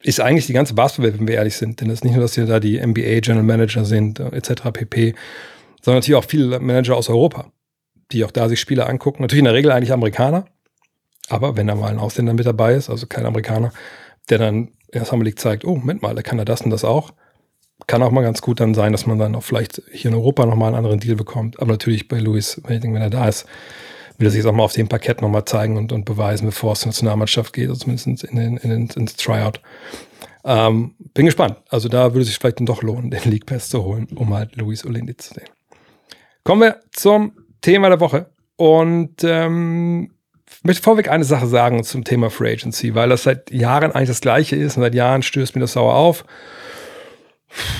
ist eigentlich die ganze Basketball, wenn wir ehrlich sind. Denn es ist nicht nur, dass hier da die NBA General Manager sind, äh, etc. pp, sondern natürlich auch viele Manager aus Europa, die auch da sich Spiele angucken. Natürlich in der Regel eigentlich Amerikaner, aber wenn da mal ein Ausländer mit dabei ist, also kein Amerikaner, der dann Summer League zeigt, oh, Moment mal, der kann er das und das auch, kann auch mal ganz gut dann sein, dass man dann auch vielleicht hier in Europa nochmal einen anderen Deal bekommt. Aber natürlich bei Luis, wenn er da ist, will er sich jetzt auch mal auf dem Parkett nochmal zeigen und, und beweisen, bevor es zur Nationalmannschaft geht, also zumindest in den, in den, ins Tryout. Ähm, bin gespannt. Also da würde es sich vielleicht dann doch lohnen, den League Pass zu holen, um halt Luis Olindi zu sehen. Kommen wir zum Thema der Woche. Und ähm, ich möchte vorweg eine Sache sagen zum Thema Free Agency, weil das seit Jahren eigentlich das Gleiche ist und seit Jahren stößt mir das sauer auf.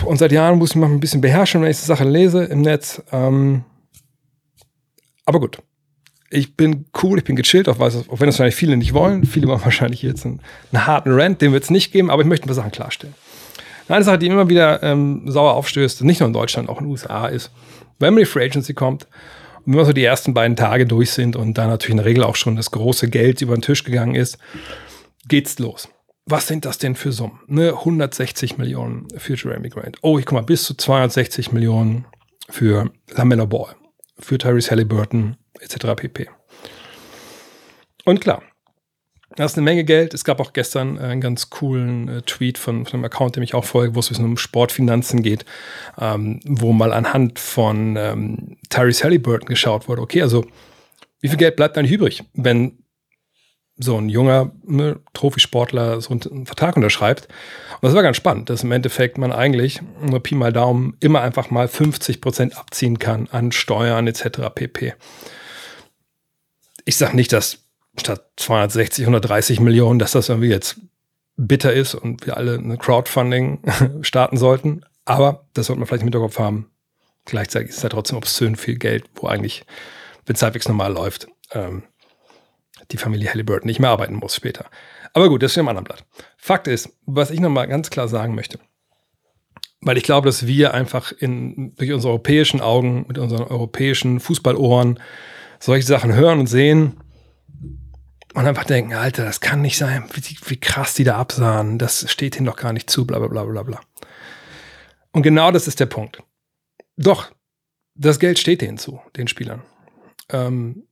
Und seit Jahren muss ich mich ein bisschen beherrschen, wenn ich die Sache lese im Netz. Ähm, aber gut. Ich bin cool, ich bin gechillt, auch, auch wenn das wahrscheinlich viele nicht wollen. Viele wollen wahrscheinlich jetzt einen, einen harten Rant, den wird es nicht geben, aber ich möchte ein paar Sachen klarstellen. Eine Sache, die immer wieder ähm, sauer aufstößt, nicht nur in Deutschland, auch in den USA, ist, wenn man die Free Agency kommt wenn wir so die ersten beiden Tage durch sind und da natürlich in der Regel auch schon das große Geld über den Tisch gegangen ist, geht's los. was sind das denn für Summen? Ne, 160 Millionen für Jeremy Grant. Oh, ich guck mal, bis zu 260 Millionen für Lamella Ball, für Tyrese Halliburton, etc. pp. Und klar, das ist eine Menge Geld. Es gab auch gestern einen ganz coolen äh, Tweet von, von einem Account, dem ich auch folge, wo es um Sportfinanzen geht, ähm, wo mal anhand von ähm, Tyrese Halliburton geschaut wurde. Okay, also wie viel Geld bleibt eigentlich übrig, wenn so ein junger ne, Trophy-Sportler so einen Vertrag unterschreibt. Und das war ganz spannend, dass im Endeffekt man eigentlich, nur Pi mal Daumen, immer einfach mal 50 Prozent abziehen kann an Steuern etc. pp. Ich sage nicht, dass statt 260, 130 Millionen, dass das irgendwie jetzt bitter ist und wir alle eine Crowdfunding starten sollten. Aber das sollte man vielleicht im Hinterkopf haben. Gleichzeitig ist ja trotzdem obszön viel Geld, wo eigentlich, wenn es halbwegs normal läuft, ähm, die Familie Halliburton nicht mehr arbeiten muss später. Aber gut, das ist ja im anderen Blatt. Fakt ist, was ich nochmal ganz klar sagen möchte, weil ich glaube, dass wir einfach in, durch unsere europäischen Augen, mit unseren europäischen Fußballohren solche Sachen hören und sehen und einfach denken, Alter, das kann nicht sein, wie, wie krass die da absahen, das steht ihnen doch gar nicht zu, bla bla bla bla bla. Und genau das ist der Punkt. Doch, das Geld steht denen zu, den Spielern. Ähm,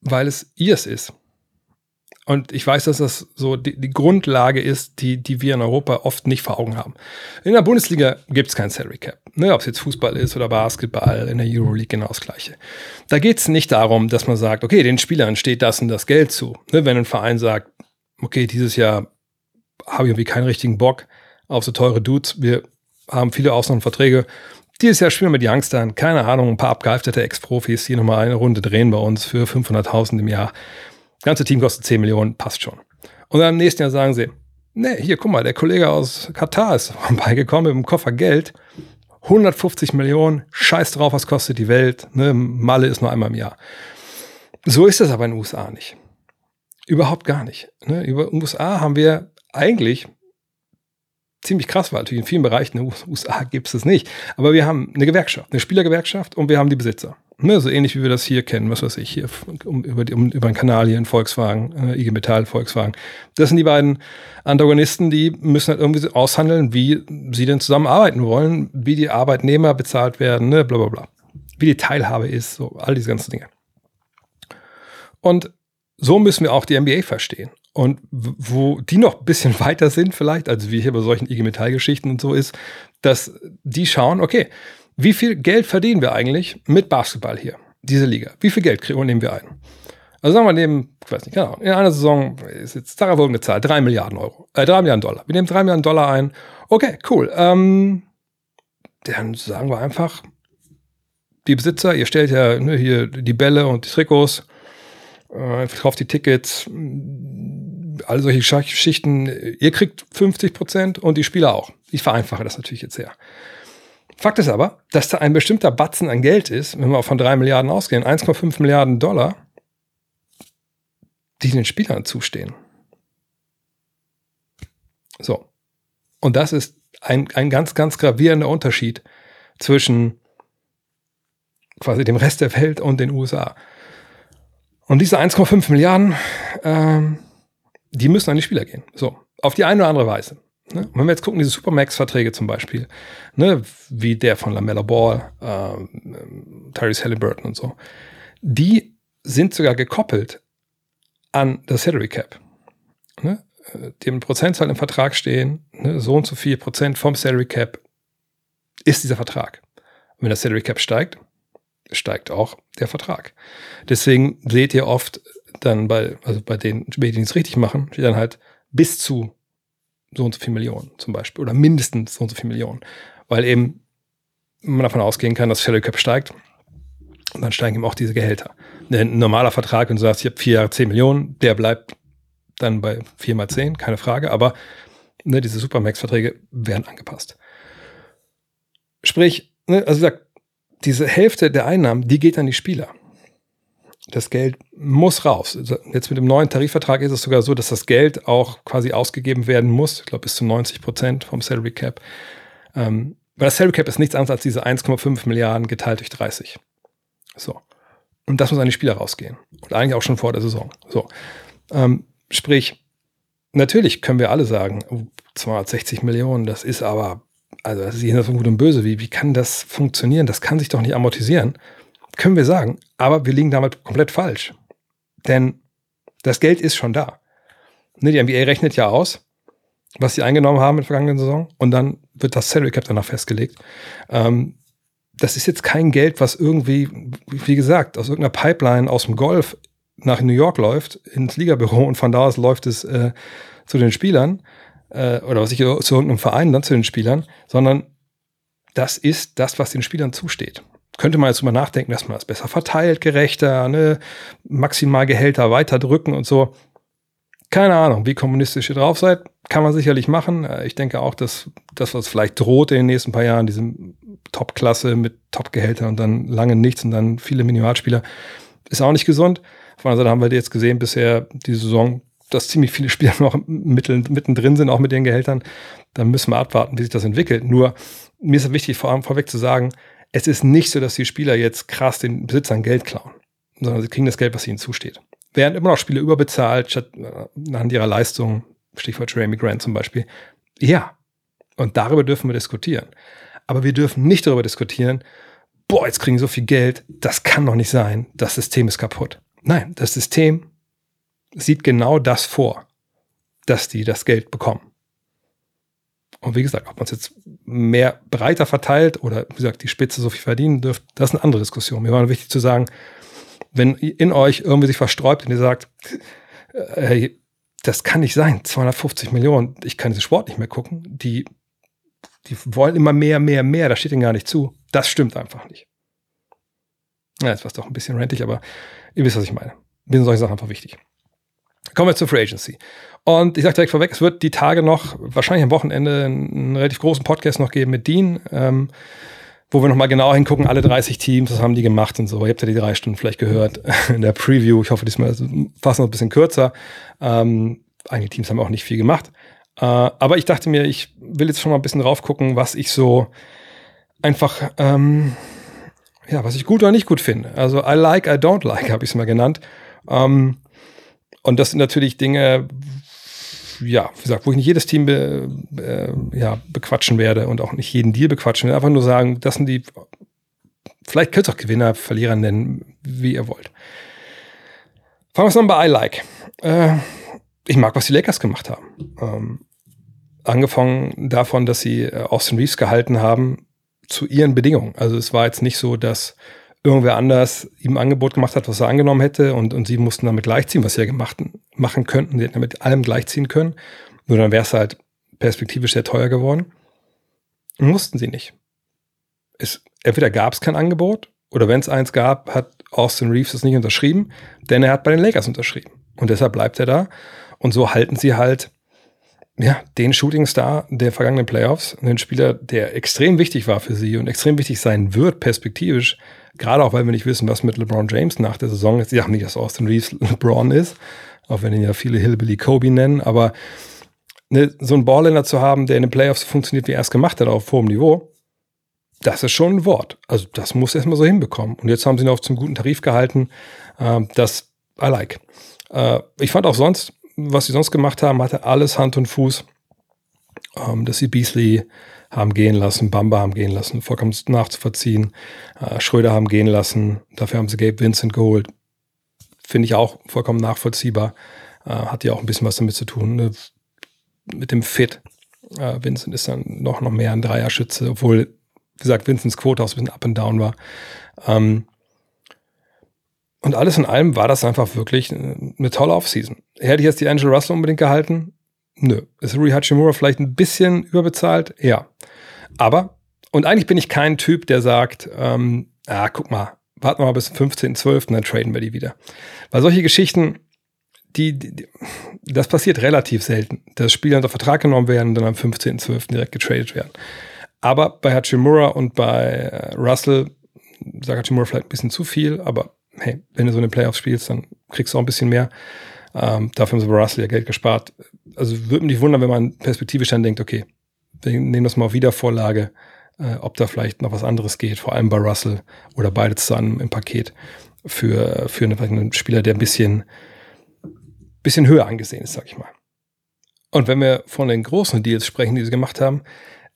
weil es ihrs ist. Und ich weiß, dass das so die, die, Grundlage ist, die, die wir in Europa oft nicht vor Augen haben. In der Bundesliga gibt es kein Salary Cap. Ne, Ob es jetzt Fußball ist oder Basketball, in der Euroleague genau das Gleiche. Da geht es nicht darum, dass man sagt, okay, den Spielern steht das und das Geld zu. Ne, wenn ein Verein sagt, okay, dieses Jahr habe ich irgendwie keinen richtigen Bock auf so teure Dudes, wir haben viele Ausnahmeverträge, dieses Jahr spielen wir mit Youngstern, keine Ahnung, ein paar abgehalfterte Ex-Profis, hier nochmal eine Runde drehen bei uns für 500.000 im Jahr. Ganze Team kostet 10 Millionen, passt schon. Und dann im nächsten Jahr sagen sie, nee, hier, guck mal, der Kollege aus Katar ist vorbeigekommen mit einem Koffer Geld. 150 Millionen, scheiß drauf, was kostet die Welt. Ne? Malle ist nur einmal im Jahr. So ist das aber in den USA nicht. Überhaupt gar nicht. Ne? Über den USA haben wir eigentlich ziemlich krass war. Natürlich in vielen Bereichen in den USA gibt es das nicht. Aber wir haben eine Gewerkschaft, eine Spielergewerkschaft und wir haben die Besitzer. Ne, so ähnlich wie wir das hier kennen, was weiß ich, hier um, über, die, um, über einen Kanal hier in Volkswagen, äh, IG Metall, Volkswagen. Das sind die beiden Antagonisten, die müssen halt irgendwie aushandeln, wie sie denn zusammenarbeiten wollen, wie die Arbeitnehmer bezahlt werden, ne, bla bla bla. Wie die Teilhabe ist, so all diese ganzen Dinge. Und so müssen wir auch die NBA verstehen. Und wo die noch ein bisschen weiter sind vielleicht, also wie hier bei solchen IG Metall-Geschichten und so ist, dass die schauen, okay, wie viel Geld verdienen wir eigentlich mit Basketball hier, diese Liga? Wie viel Geld kriegen, nehmen wir ein? Also sagen wir nehmen, ich weiß nicht, genau, in einer Saison ist jetzt Sarah folgende Zahl, drei Milliarden Euro, äh, drei Milliarden Dollar. Wir nehmen drei Milliarden Dollar ein. Okay, cool. Ähm, dann sagen wir einfach, die Besitzer, ihr stellt ja ne, hier die Bälle und die Trikots, äh, verkauft die Tickets, all solche Schichten. Ihr kriegt 50 Prozent und die Spieler auch. Ich vereinfache das natürlich jetzt sehr. Fakt ist aber, dass da ein bestimmter Batzen an Geld ist, wenn wir von drei Milliarden ausgehen, 1,5 Milliarden Dollar, die den Spielern zustehen. So. Und das ist ein, ein ganz, ganz gravierender Unterschied zwischen quasi dem Rest der Welt und den USA. Und diese 1,5 Milliarden, ähm, die müssen an die Spieler gehen. So, auf die eine oder andere Weise. Ne? Und wenn wir jetzt gucken, diese Supermax-Verträge zum Beispiel, ne, wie der von Lamella Ball, ähm, Tyrese Halliburton und so, die sind sogar gekoppelt an das Salary Cap. Ne? Die haben Prozentzahl im Vertrag stehen, ne? so und so viel Prozent vom Salary Cap ist dieser Vertrag. Und wenn das Salary Cap steigt, steigt auch der Vertrag. Deswegen seht ihr oft dann bei, also bei den Medien, die es richtig machen, steht dann halt bis zu so und so viel Millionen zum Beispiel oder mindestens so und so viel Millionen, weil eben man davon ausgehen kann, dass Salary Cap steigt und dann steigen eben auch diese Gehälter. Ein normaler Vertrag, wenn du sagst, ich habe vier Jahre 10 Millionen, der bleibt dann bei vier mal zehn, keine Frage, aber ne, diese Supermax-Verträge werden angepasst. Sprich, ne, also gesagt, diese Hälfte der Einnahmen, die geht an die Spieler. Das Geld muss raus. Also jetzt mit dem neuen Tarifvertrag ist es sogar so, dass das Geld auch quasi ausgegeben werden muss. Ich glaube, bis zu 90 Prozent vom Salary Cap. Ähm, weil das Salary Cap ist nichts anderes als diese 1,5 Milliarden geteilt durch 30. So. Und das muss an die Spieler rausgehen. Und eigentlich auch schon vor der Saison. So. Ähm, sprich, natürlich können wir alle sagen, oh, 260 Millionen, das ist aber, also das ist jenseits von Gut und Böse. Wie, wie kann das funktionieren? Das kann sich doch nicht amortisieren. Können wir sagen, aber wir liegen damit komplett falsch. Denn das Geld ist schon da. Ne, die NBA rechnet ja aus, was sie eingenommen haben in der vergangenen Saison und dann wird das Salary Cap danach festgelegt. Ähm, das ist jetzt kein Geld, was irgendwie, wie gesagt, aus irgendeiner Pipeline aus dem Golf nach New York läuft, ins Ligabüro und von da aus läuft es äh, zu den Spielern äh, oder was ich zu irgendeinem Verein dann zu den Spielern, sondern das ist das, was den Spielern zusteht. Könnte man jetzt mal nachdenken, dass man das besser verteilt, gerechter, ne, maximal Gehälter weiterdrücken und so. Keine Ahnung, wie kommunistisch ihr drauf seid, kann man sicherlich machen. Äh, ich denke auch, dass das, was vielleicht droht in den nächsten paar Jahren, diese Top-Klasse mit Top-Gehältern und dann lange nichts und dann viele Minimalspieler, ist auch nicht gesund. Von der Seite haben wir jetzt gesehen bisher die Saison, dass ziemlich viele Spieler noch mittendrin sind, auch mit den Gehältern. Da müssen wir abwarten, wie sich das entwickelt. Nur mir ist wichtig, vor allem vorweg zu sagen, es ist nicht so, dass die Spieler jetzt krass den Besitzern Geld klauen, sondern sie kriegen das Geld, was ihnen zusteht. Werden immer noch Spieler überbezahlt, statt äh, anhand ihrer Leistung, Stichwort Jeremy Grant zum Beispiel. Ja. Und darüber dürfen wir diskutieren. Aber wir dürfen nicht darüber diskutieren, boah, jetzt kriegen sie so viel Geld, das kann doch nicht sein, das System ist kaputt. Nein, das System sieht genau das vor, dass die das Geld bekommen. Und wie gesagt, ob man es jetzt mehr breiter verteilt oder wie gesagt, die Spitze so viel verdienen dürft, das ist eine andere Diskussion. Mir war wichtig zu sagen, wenn in euch irgendwie sich versträubt und ihr sagt, äh, hey, das kann nicht sein, 250 Millionen, ich kann diesen Sport nicht mehr gucken, die, die wollen immer mehr, mehr, mehr, das steht ihnen gar nicht zu. Das stimmt einfach nicht. Ja, jetzt war es doch ein bisschen rentig, aber ihr wisst, was ich meine. Mir sind solche Sachen einfach wichtig. Kommen wir zur Free Agency. Und ich sage direkt vorweg, es wird die Tage noch, wahrscheinlich am Wochenende, einen relativ großen Podcast noch geben mit Dean, ähm, wo wir nochmal genauer hingucken, alle 30 Teams, was haben die gemacht und so. Ihr habt ja die drei Stunden vielleicht gehört in der Preview. Ich hoffe, diesmal fast noch ein bisschen kürzer. Ähm, einige Teams haben auch nicht viel gemacht. Äh, aber ich dachte mir, ich will jetzt schon mal ein bisschen drauf gucken, was ich so einfach, ähm, ja, was ich gut oder nicht gut finde. Also I like, I don't like, habe ich es mal genannt. Ähm, und das sind natürlich Dinge, ja, wie gesagt, wo ich nicht jedes Team be, äh, ja, bequatschen werde und auch nicht jeden Deal bequatschen werde. Einfach nur sagen, das sind die, vielleicht könnt ihr auch Gewinner, Verlierer nennen, wie ihr wollt. Fangen wir an bei I like. Äh, ich mag, was die Lakers gemacht haben. Ähm, angefangen davon, dass sie äh, Austin Reeves gehalten haben zu ihren Bedingungen. Also es war jetzt nicht so, dass irgendwer anders ihm ein Angebot gemacht hat, was er angenommen hätte und, und sie mussten damit gleichziehen, was sie ja gemacht, machen könnten. Sie hätten damit allem gleichziehen können. Nur dann wäre es halt perspektivisch sehr teuer geworden. Und mussten sie nicht. Es, entweder gab es kein Angebot oder wenn es eins gab, hat Austin Reeves es nicht unterschrieben, denn er hat bei den Lakers unterschrieben. Und deshalb bleibt er da. Und so halten sie halt ja, den Shootingstar der vergangenen Playoffs, einen Spieler, der extrem wichtig war für sie und extrem wichtig sein wird, perspektivisch, gerade auch, weil wir nicht wissen, was mit LeBron James nach der Saison ist. Sie sagen nicht, dass Austin Reeves LeBron ist, auch wenn ihn ja viele Hillbilly Kobe nennen, aber ne, so einen Ballländer zu haben, der in den Playoffs funktioniert, wie er es gemacht hat, auf hohem Niveau, das ist schon ein Wort. Also das muss erstmal so hinbekommen. Und jetzt haben sie ihn auf zum guten Tarif gehalten. Äh, das I like. Äh, ich fand auch sonst, was sie sonst gemacht haben, hatte alles Hand und Fuß. Ähm, dass sie Beasley haben gehen lassen, Bamba haben gehen lassen, vollkommen nachzuvollziehen. Äh, Schröder haben gehen lassen, dafür haben sie Gabe Vincent geholt. Finde ich auch vollkommen nachvollziehbar. Äh, hat ja auch ein bisschen was damit zu tun, ne? mit dem Fit. Äh, Vincent ist dann noch, noch mehr ein Dreierschütze, obwohl, wie gesagt, Vincents Quote auch ein bisschen up and down war. Ähm, und alles in allem war das einfach wirklich eine tolle Offseason. Hätte ich jetzt die Angel Russell unbedingt gehalten? Nö. Ist Rui Hachimura vielleicht ein bisschen überbezahlt? Ja. Aber, und eigentlich bin ich kein Typ, der sagt, ähm, ah, guck mal, warten wir mal bis zum 15.12., dann traden wir die wieder. Weil solche Geschichten, die, die, das passiert relativ selten, dass Spieler unter Vertrag genommen werden und dann am 15.12. direkt getradet werden. Aber bei Hachimura und bei äh, Russell sagt Hachimura vielleicht ein bisschen zu viel, aber hey, wenn du so eine Playoffs spielst, dann kriegst du auch ein bisschen mehr. Ähm, dafür haben sie bei Russell ja Geld gespart. Also würde mich nicht wundern, wenn man perspektivisch dann denkt, okay, wir nehmen das mal auf Wiedervorlage, äh, ob da vielleicht noch was anderes geht, vor allem bei Russell oder beide zusammen im Paket für, für einen, einen Spieler, der ein bisschen, bisschen höher angesehen ist, sag ich mal. Und wenn wir von den großen Deals sprechen, die sie gemacht haben,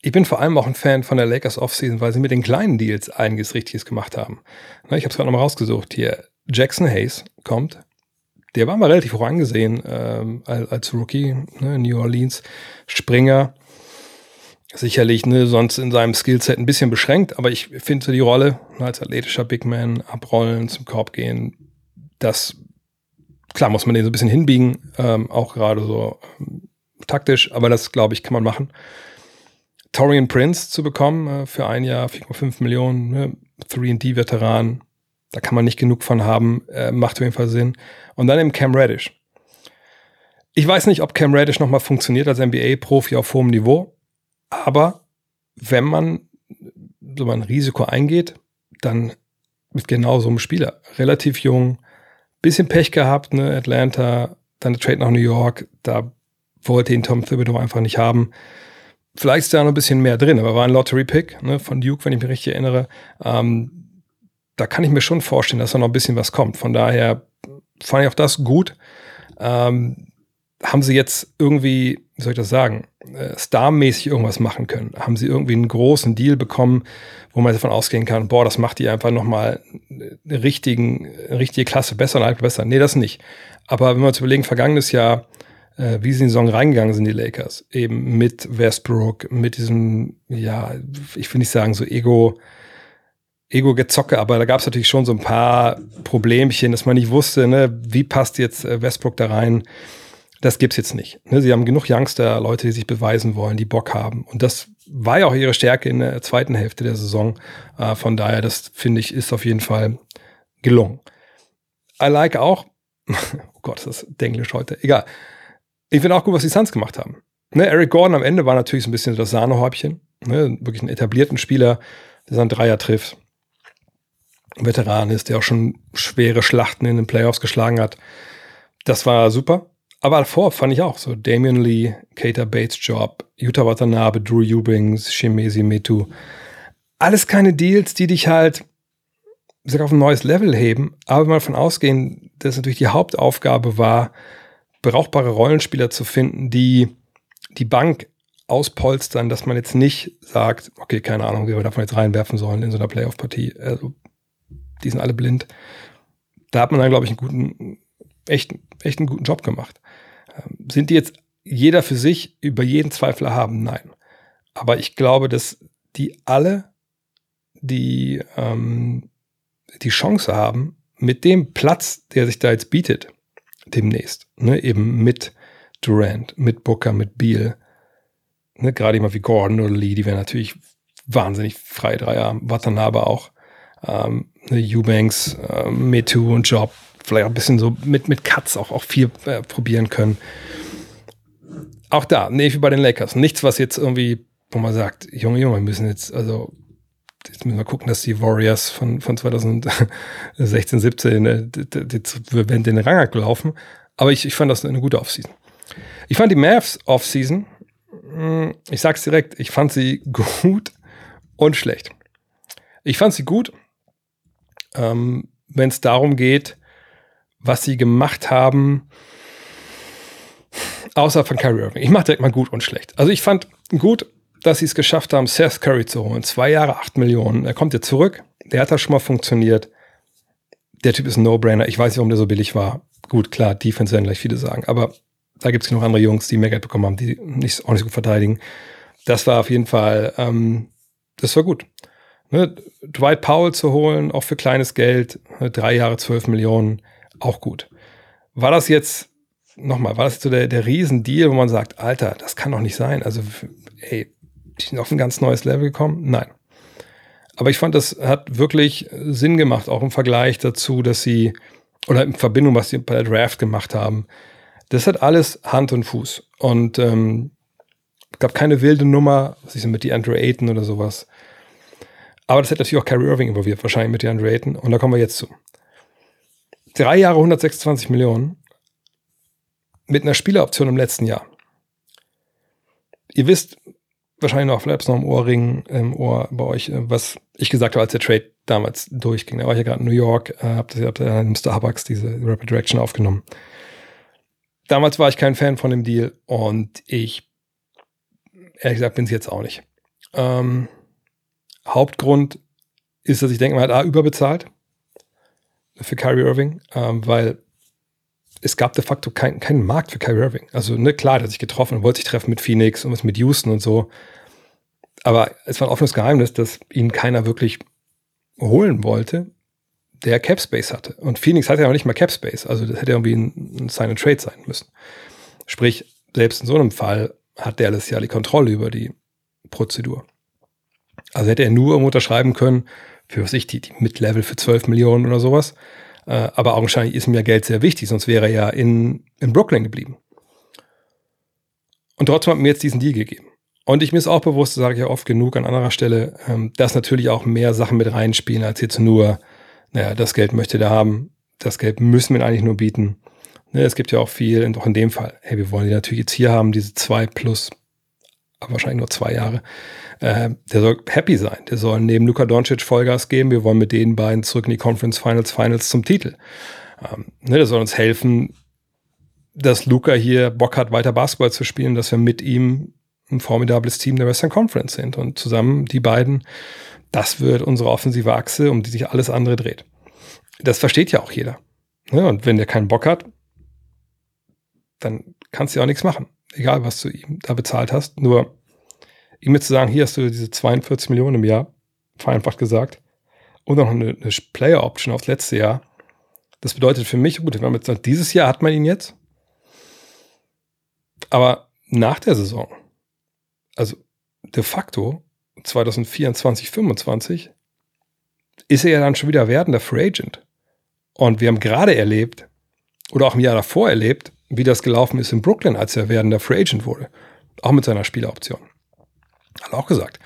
ich bin vor allem auch ein Fan von der Lakers Offseason, weil sie mit den kleinen Deals einiges Richtiges gemacht haben. Ich habe es gerade nochmal rausgesucht. Hier, Jackson Hayes kommt. Der war mal relativ hoch angesehen ähm, als, Rookie, ne, New Orleans. Springer, sicherlich ne, sonst in seinem Skillset ein bisschen beschränkt, aber ich finde so die Rolle ne, als athletischer Big Man, abrollen, zum Korb gehen, das, klar muss man den so ein bisschen hinbiegen, ähm, auch gerade so ähm, taktisch, aber das, glaube ich, kann man machen. Torian Prince zu bekommen äh, für ein Jahr, 4,5 Millionen, ne, 3D-Veteran, da kann man nicht genug von haben, äh, macht auf jeden Fall Sinn. Und dann eben Cam Reddish. Ich weiß nicht, ob Cam Reddish nochmal funktioniert als NBA-Profi auf hohem Niveau, aber wenn man so ein Risiko eingeht, dann mit genau so einem Spieler. Relativ jung, bisschen Pech gehabt, ne, Atlanta, dann der Trade nach New York, da wollte ihn Tom Thibodeau einfach nicht haben. Vielleicht ist da noch ein bisschen mehr drin, aber war ein Lottery-Pick ne, von Duke, wenn ich mich richtig erinnere. Ähm, da kann ich mir schon vorstellen, dass da noch ein bisschen was kommt. Von daher fand ich auch das gut. Ähm, haben sie jetzt irgendwie, wie soll ich das sagen, äh, starmäßig irgendwas machen können? Haben sie irgendwie einen großen Deal bekommen, wo man davon ausgehen kann, boah, das macht die einfach nochmal eine, eine richtige Klasse besser und halt besser? Nee, das nicht. Aber wenn wir uns überlegen, vergangenes Jahr, äh, wie sie in die Saison reingegangen sind, die Lakers, eben mit Westbrook, mit diesem, ja, ich will nicht sagen so Ego, Ego-Gezocke, aber da gab es natürlich schon so ein paar Problemchen, dass man nicht wusste, ne, wie passt jetzt äh, Westbrook da rein das gibt's jetzt nicht. Ne, sie haben genug Youngster, Leute, die sich beweisen wollen, die Bock haben. Und das war ja auch ihre Stärke in der zweiten Hälfte der Saison. Äh, von daher, das finde ich, ist auf jeden Fall gelungen. I like auch, oh Gott, das ist Englisch heute, egal. Ich finde auch gut, was die Suns gemacht haben. Ne, Eric Gordon am Ende war natürlich so ein bisschen das Sahnehäubchen. Ne, wirklich einen etablierten Spieler, der seinen Dreier trifft. Veteran ist, der auch schon schwere Schlachten in den Playoffs geschlagen hat. Das war super. Aber davor fand ich auch so Damian Lee, Kater Bates Job, Yuta Watanabe, Drew Eubanks, Shimezi Metu. Alles keine Deals, die dich halt sag, auf ein neues Level heben. Aber wir davon ausgehen, dass natürlich die Hauptaufgabe war, brauchbare Rollenspieler zu finden, die die Bank auspolstern, dass man jetzt nicht sagt, okay, keine Ahnung, wie wir davon jetzt reinwerfen sollen in so einer Playoff-Partie. Also, die sind alle blind. Da hat man dann, glaube ich, einen guten, echt, echt einen guten Job gemacht. Ähm, sind die jetzt jeder für sich über jeden Zweifel haben? Nein. Aber ich glaube, dass die alle die, ähm, die Chance haben, mit dem Platz, der sich da jetzt bietet, demnächst, ne, eben mit Durant, mit Booker, mit Beal, ne, gerade jemand wie Gordon oder Lee, die wären natürlich wahnsinnig frei Dreier, Watanabe auch, ähm, Eubanks, äh, Metu und Job, vielleicht auch ein bisschen so mit, mit Cuts auch, auch viel äh, probieren können. Auch da, nee, wie bei den Lakers. Nichts, was jetzt irgendwie, wo man sagt, Junge, Junge, wir müssen jetzt, also, jetzt müssen wir gucken, dass die Warriors von, von 2016, 17, äh, die, die, die werden den Rang gelaufen. Aber ich, ich fand das eine gute Offseason. Ich fand die Mavs Offseason, hm, ich sag's direkt, ich fand sie gut und schlecht. Ich fand sie gut, ähm, wenn es darum geht, was sie gemacht haben, außer von Kyrie Irving. Ich mache direkt mal gut und schlecht. Also ich fand gut, dass sie es geschafft haben, Seth Curry zu holen. Zwei Jahre, acht Millionen. Er kommt jetzt zurück. Der hat da schon mal funktioniert. Der Typ ist ein No-Brainer. Ich weiß nicht, warum der so billig war. Gut, klar, Defense werden gleich viele sagen. Aber da gibt es noch andere Jungs, die mehr Geld bekommen haben, die nicht, auch nicht so gut verteidigen. Das war auf jeden Fall, ähm, das war gut. Ne, Dwight Powell zu holen, auch für kleines Geld, ne, drei Jahre, zwölf Millionen auch gut. War das jetzt, nochmal, war das jetzt so der, der Riesendeal, wo man sagt, Alter, das kann doch nicht sein. Also, ey, die sind auf ein ganz neues Level gekommen? Nein. Aber ich fand, das hat wirklich Sinn gemacht, auch im Vergleich dazu, dass sie, oder in Verbindung, was sie bei der Draft gemacht haben. Das hat alles Hand und Fuß. Und ähm, gab keine wilde Nummer, was so mit die Andrew Ayton oder sowas. Aber das hätte natürlich auch Kyrie Irving involviert, wahrscheinlich mit die Andrew Ayton. Und da kommen wir jetzt zu. Drei Jahre 126 Millionen mit einer Spieleroption im letzten Jahr. Ihr wisst wahrscheinlich noch, vielleicht noch im Ohrring, im Ohr bei euch, äh, was ich gesagt habe, als der Trade damals durchging. Da war ich ja gerade in New York, äh, hab, hab da im Starbucks diese Rapid Direction aufgenommen. damals war ich kein Fan von dem Deal und ich, ehrlich gesagt, bin es jetzt auch nicht. Ähm, Hauptgrund ist, dass ich denke, man hat A, überbezahlt für Kyrie Irving, ähm, weil es gab de facto keinen kein Markt für Kyrie Irving. Also, ne, klar, der hat sich getroffen und wollte sich treffen mit Phoenix und was mit Houston und so. Aber es war ein offenes Geheimnis, dass ihn keiner wirklich holen wollte, der Cap Space hatte. Und Phoenix hatte ja auch nicht mal Cap Space. Also, das hätte irgendwie ein, ein Sign and Trade sein müssen. Sprich, selbst in so einem Fall hat Dallas ja die Kontrolle über die Prozedur. Also hätte er nur unterschreiben können, für was ich, die, die Mid-Level für 12 Millionen oder sowas. Äh, aber augenscheinlich ist ihm ja Geld sehr wichtig, sonst wäre er ja in, in Brooklyn geblieben. Und trotzdem hat mir jetzt diesen Deal gegeben. Und ich mir ist auch bewusst, sage ich ja oft genug an anderer Stelle, ähm, dass natürlich auch mehr Sachen mit reinspielen, als jetzt nur, naja, das Geld möchte der haben, das Geld müssen wir eigentlich nur bieten. Ne, es gibt ja auch viel, und auch in dem Fall, hey, wir wollen die natürlich jetzt hier haben, diese zwei plus, aber wahrscheinlich nur zwei Jahre. Äh, der soll happy sein. Der soll neben Luka Doncic Vollgas geben. Wir wollen mit den beiden zurück in die Conference Finals, Finals zum Titel. Ähm, ne, der soll uns helfen, dass Luca hier Bock hat, weiter Basketball zu spielen, dass wir mit ihm ein formidables Team der Western Conference sind. Und zusammen die beiden, das wird unsere offensive Achse, um die sich alles andere dreht. Das versteht ja auch jeder. Ne? Und wenn der keinen Bock hat, dann kannst du ja auch nichts machen. Egal, was du ihm da bezahlt hast. Nur ihm jetzt zu sagen, hier hast du diese 42 Millionen im Jahr, vereinfacht gesagt, und noch eine, eine Player-Option aufs letzte Jahr. Das bedeutet für mich, gut, wenn man jetzt sagt, dieses Jahr hat man ihn jetzt, aber nach der Saison, also de facto 2024, 2025, ist er ja dann schon wieder werdender Free Agent. Und wir haben gerade erlebt, oder auch im Jahr davor erlebt, wie das gelaufen ist in Brooklyn, als er werdender Free Agent wurde. Auch mit seiner Spieleroption. Hat auch gesagt,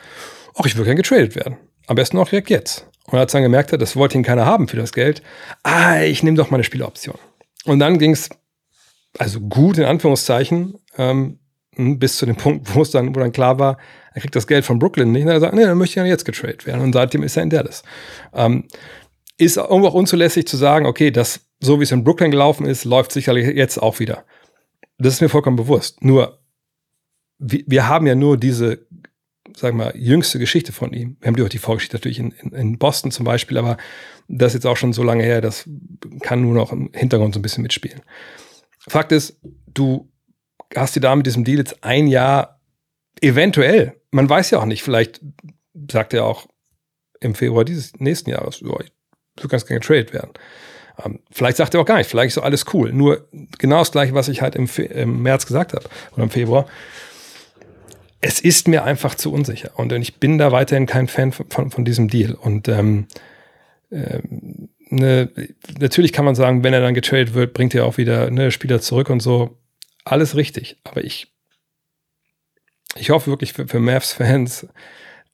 ach, ich will gern getradet werden. Am besten auch direkt jetzt. Und als er dann gemerkt hat, das wollte ihn keiner haben für das Geld, ah, ich nehme doch meine Spieleroption. Und dann ging es, also gut in Anführungszeichen, ähm, bis zu dem Punkt, wo es dann, wo dann klar war, er kriegt das Geld von Brooklyn nicht. Und er sagt, nee, dann möchte ich ja jetzt getradet werden. Und seitdem ist er in Dallas. Ähm, ist irgendwo auch unzulässig zu sagen, okay, das, so wie es in Brooklyn gelaufen ist, läuft sicherlich jetzt auch wieder. Das ist mir vollkommen bewusst. Nur, wir, wir haben ja nur diese sagen wir mal, jüngste Geschichte von ihm. Wir haben auch die Vorgeschichte natürlich in, in, in, Boston zum Beispiel, aber das ist jetzt auch schon so lange her, das kann nur noch im Hintergrund so ein bisschen mitspielen. Fakt ist, du hast dir da mit diesem Deal jetzt ein Jahr eventuell, man weiß ja auch nicht, vielleicht sagt er auch im Februar dieses nächsten Jahres, oh, ich würde gerne getradet werden. Ähm, vielleicht sagt er auch gar nicht, vielleicht ist so alles cool. Nur genau das gleiche, was ich halt im, im März gesagt habe oder im Februar es ist mir einfach zu unsicher. Und ich bin da weiterhin kein Fan von, von, von diesem Deal. Und ähm, ähm, ne, natürlich kann man sagen, wenn er dann getradet wird, bringt er auch wieder ne, Spieler zurück und so. Alles richtig. Aber ich, ich hoffe wirklich für, für Mavs-Fans,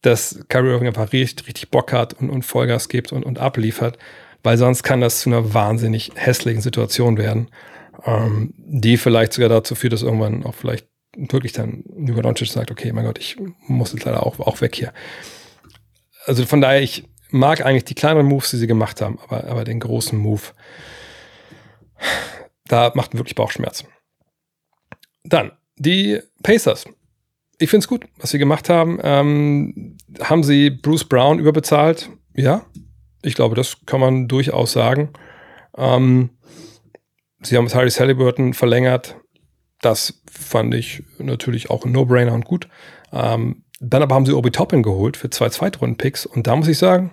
dass Kyrie Irving einfach richtig, richtig Bock hat und, und Vollgas gibt und, und abliefert, weil sonst kann das zu einer wahnsinnig hässlichen Situation werden, ähm, die vielleicht sogar dazu führt, dass irgendwann auch vielleicht wirklich dann Luka Doncic sagt, okay, mein Gott, ich muss jetzt leider auch, auch weg hier. Also von daher, ich mag eigentlich die kleineren Moves, die sie gemacht haben, aber, aber den großen Move, da macht wirklich Bauchschmerzen. Dann, die Pacers. Ich finde es gut, was sie gemacht haben. Ähm, haben sie Bruce Brown überbezahlt? Ja, ich glaube, das kann man durchaus sagen. Ähm, sie haben Harry Halliburton verlängert. Das fand ich natürlich auch ein No-Brainer und gut. Ähm, dann aber haben sie Obi Toppin geholt für zwei Zweitrunden-Picks und da muss ich sagen,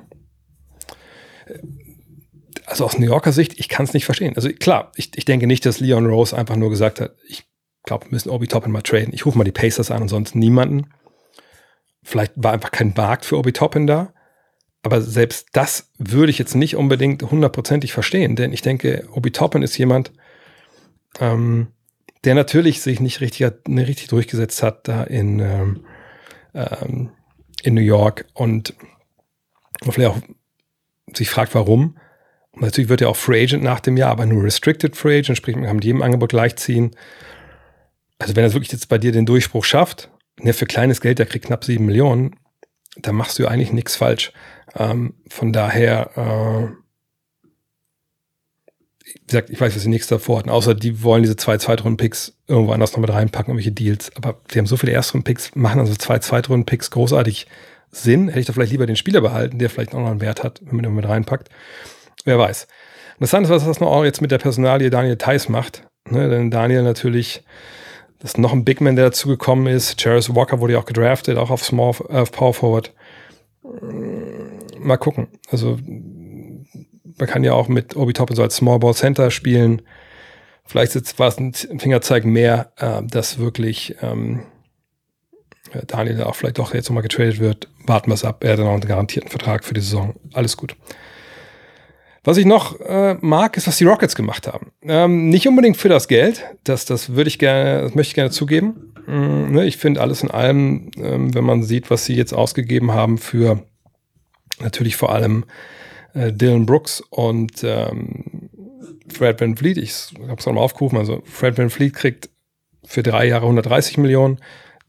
also aus New Yorker Sicht, ich kann es nicht verstehen. Also klar, ich, ich denke nicht, dass Leon Rose einfach nur gesagt hat, ich glaube, wir müssen Obi Toppin mal traden. Ich rufe mal die Pacers an und sonst niemanden. Vielleicht war einfach kein Markt für Obi Toppin da. Aber selbst das würde ich jetzt nicht unbedingt hundertprozentig verstehen, denn ich denke, Obi Toppin ist jemand, ähm, der natürlich sich nicht richtig, nicht richtig durchgesetzt hat da in, ähm, ähm, in New York und vielleicht auch sich fragt, warum. Und natürlich wird er auch Free Agent nach dem Jahr, aber nur Restricted Free Agent, sprich, man kann mit jedem Angebot gleichziehen. Also wenn er wirklich jetzt bei dir den Durchbruch schafft, der für kleines Geld, der kriegt knapp sieben Millionen, dann machst du eigentlich nichts falsch. Ähm, von daher äh, wie gesagt, ich weiß, was die nächste davor hatten, außer die wollen diese zwei Zweitrunden-Picks irgendwo anders noch mit reinpacken, irgendwelche Deals. Aber die haben so viele Erstrunden-Picks, machen also zwei Zweitrunden-Picks großartig Sinn. Hätte ich da vielleicht lieber den Spieler behalten, der vielleicht auch noch einen Wert hat, wenn man den mit reinpackt. Wer weiß. Interessant ist, was das noch auch jetzt mit der Personalie Daniel Theiss macht. Ne, denn Daniel natürlich, das ist noch ein Big Man, der dazugekommen ist. Charis Walker wurde ja auch gedraftet, auch auf Small, äh, Power Forward. Mal gucken. Also, man kann ja auch mit Obi Toppin so als Small Ball Center spielen. Vielleicht war es ein Fingerzeig mehr, äh, dass wirklich ähm, Daniel auch vielleicht doch jetzt nochmal getradet wird. Warten wir es ab. Er hat dann auch einen garantierten Vertrag für die Saison. Alles gut. Was ich noch äh, mag, ist, was die Rockets gemacht haben. Ähm, nicht unbedingt für das Geld, das, das würde ich gerne, das möchte ich gerne zugeben. Ähm, ne, ich finde alles in allem, ähm, wenn man sieht, was sie jetzt ausgegeben haben für natürlich vor allem äh, Dylan Brooks und ähm, Fred Van Fleet. Ich habe es nochmal aufgerufen. Also Fred Van Fleet kriegt für drei Jahre 130 Millionen,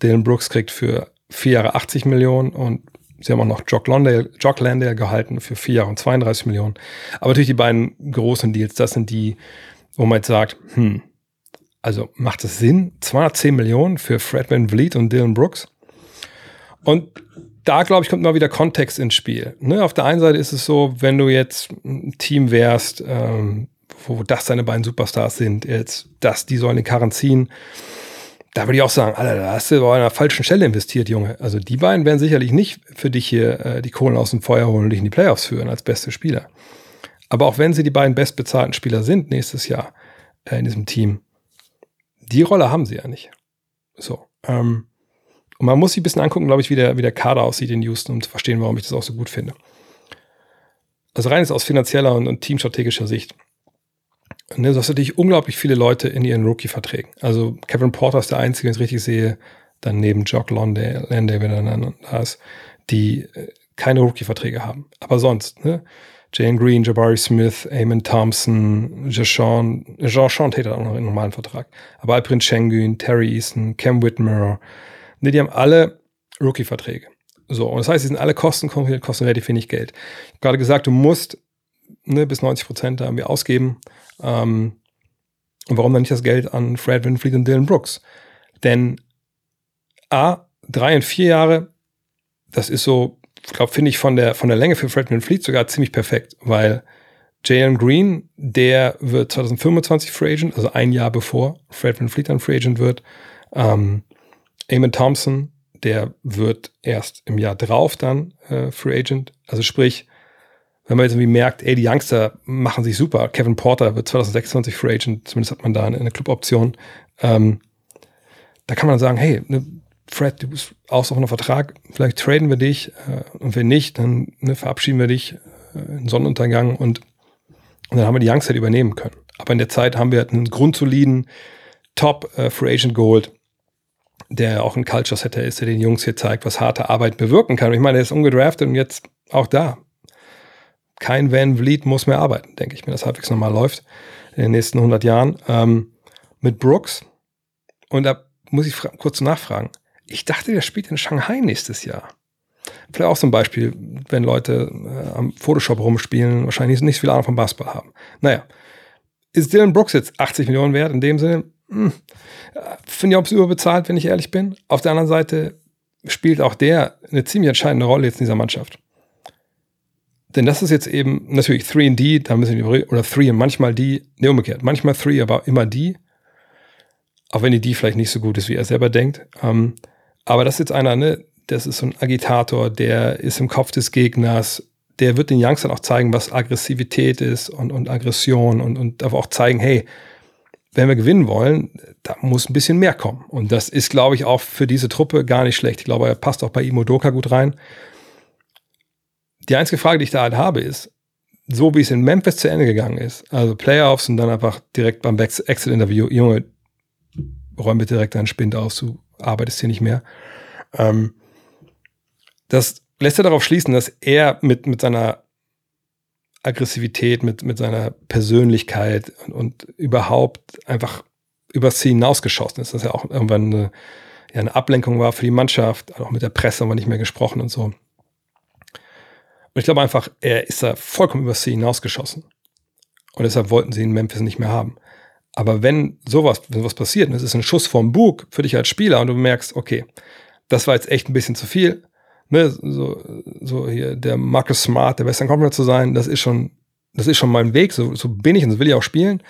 Dylan Brooks kriegt für vier Jahre 80 Millionen und Sie haben auch noch Jock Landale, Jock Landale gehalten für vier Jahre und 32 Millionen. Aber natürlich die beiden großen Deals, das sind die, wo man jetzt sagt, hm, also macht es Sinn? 210 Millionen für Fred Van Vliet und Dylan Brooks? Und da, glaube ich, kommt mal wieder Kontext ins Spiel. Ne? Auf der einen Seite ist es so, wenn du jetzt ein Team wärst, ähm, wo das deine beiden Superstars sind, jetzt das, die sollen den Karren ziehen, da würde ich auch sagen, Alter, da hast du bei einer falschen Stelle investiert, Junge. Also die beiden werden sicherlich nicht für dich hier äh, die Kohlen aus dem Feuer holen und dich in die Playoffs führen als beste Spieler. Aber auch wenn sie die beiden bestbezahlten Spieler sind nächstes Jahr äh, in diesem Team, die Rolle haben sie ja nicht. So. Ähm, und man muss sich ein bisschen angucken, glaube ich, wie der, wie der Kader aussieht in Houston, um zu verstehen, warum ich das auch so gut finde. Also rein ist aus finanzieller und, und teamstrategischer Sicht Ne, du hast natürlich unglaublich viele Leute in ihren Rookie-Verträgen. Also Kevin Porter ist der Einzige, wenn ich richtig sehe, dann neben Jock Landale, wenn er dann da ist, die äh, keine Rookie-Verträge haben. Aber sonst, ne? Jane Green, Jabari Smith, Eamon Thompson, Jean, Jean Tate hat auch noch einen normalen Vertrag. Aber Alprin Schengen, Terry Easton, Cam Whitmer, ne, die haben alle Rookie-Verträge. So, und das heißt, sie sind alle Kosten, kosten relativ wenig Geld. Ich habe gerade gesagt, du musst ne, bis 90 Prozent da irgendwie ausgeben. Ähm, und warum dann nicht das Geld an Fred Winfleet und Dylan Brooks? Denn A, drei und vier Jahre, das ist so, ich glaube, finde ich von der, von der Länge für Fred Winfleet sogar ziemlich perfekt, weil Jalen Green, der wird 2025 Free Agent, also ein Jahr bevor Fred Winfleet dann Free Agent wird. Ähm, Eamon Thompson, der wird erst im Jahr drauf dann äh, Free Agent. Also sprich, wenn man jetzt irgendwie merkt, ey, die Youngster machen sich super. Kevin Porter wird 2026 Free Agent, zumindest hat man da eine, eine Cluboption. Ähm, da kann man dann sagen, hey, ne, Fred, du bist auf Vertrag, vielleicht traden wir dich äh, und wenn nicht, dann ne, verabschieden wir dich äh, in Sonnenuntergang und, und dann haben wir die Youngster übernehmen können. Aber in der Zeit haben wir einen grundsoliden Top äh, Free Agent geholt, der auch ein Culture Setter ist, der den Jungs hier zeigt, was harte Arbeit bewirken kann. Ich meine, er ist ungedraftet und jetzt auch da kein Van Vliet muss mehr arbeiten, denke ich, wenn das halbwegs normal läuft in den nächsten 100 Jahren. Ähm, mit Brooks. Und da muss ich kurz nachfragen. Ich dachte, der spielt in Shanghai nächstes Jahr. Vielleicht auch zum Beispiel, wenn Leute äh, am Photoshop rumspielen, wahrscheinlich nicht so viel Ahnung vom Basketball haben. Naja, ist Dylan Brooks jetzt 80 Millionen wert? In dem Sinne, finde ich auch überbezahlt, wenn ich ehrlich bin. Auf der anderen Seite spielt auch der eine ziemlich entscheidende Rolle jetzt in dieser Mannschaft. Denn das ist jetzt eben natürlich 3 und D, da müssen wir, oder 3 und manchmal D, ne, umgekehrt. Manchmal 3, aber immer D. Auch wenn die D vielleicht nicht so gut ist, wie er selber denkt. Ähm, aber das ist jetzt einer, ne, das ist so ein Agitator, der ist im Kopf des Gegners, der wird den Youngstern auch zeigen, was Aggressivität ist und, und Aggression und, und darf auch zeigen, hey, wenn wir gewinnen wollen, da muss ein bisschen mehr kommen. Und das ist, glaube ich, auch für diese Truppe gar nicht schlecht. Ich glaube, er passt auch bei Imodoka gut rein. Die einzige Frage, die ich da halt habe, ist, so wie es in Memphis zu Ende gegangen ist, also Playoffs und dann einfach direkt beim Exit-Interview, Junge, räum bitte direkt deinen Spind aus, du arbeitest hier nicht mehr. Ähm, das lässt ja darauf schließen, dass er mit, mit seiner Aggressivität, mit, mit seiner Persönlichkeit und, und überhaupt einfach übers Ziel hinausgeschossen ist. Dass er auch irgendwann eine, ja, eine Ablenkung war für die Mannschaft, auch mit der Presse haben wir nicht mehr gesprochen und so. Und ich glaube einfach, er ist da vollkommen übers Ziel hinausgeschossen. Und deshalb wollten sie ihn in Memphis nicht mehr haben. Aber wenn sowas, wenn was passiert, und es ist ein Schuss vom Bug für dich als Spieler und du merkst, okay, das war jetzt echt ein bisschen zu viel, ne, so, so hier der Marcus Smart, der Western Conference zu sein, das ist schon, das ist schon mein Weg, so, so bin ich und das will ich auch spielen.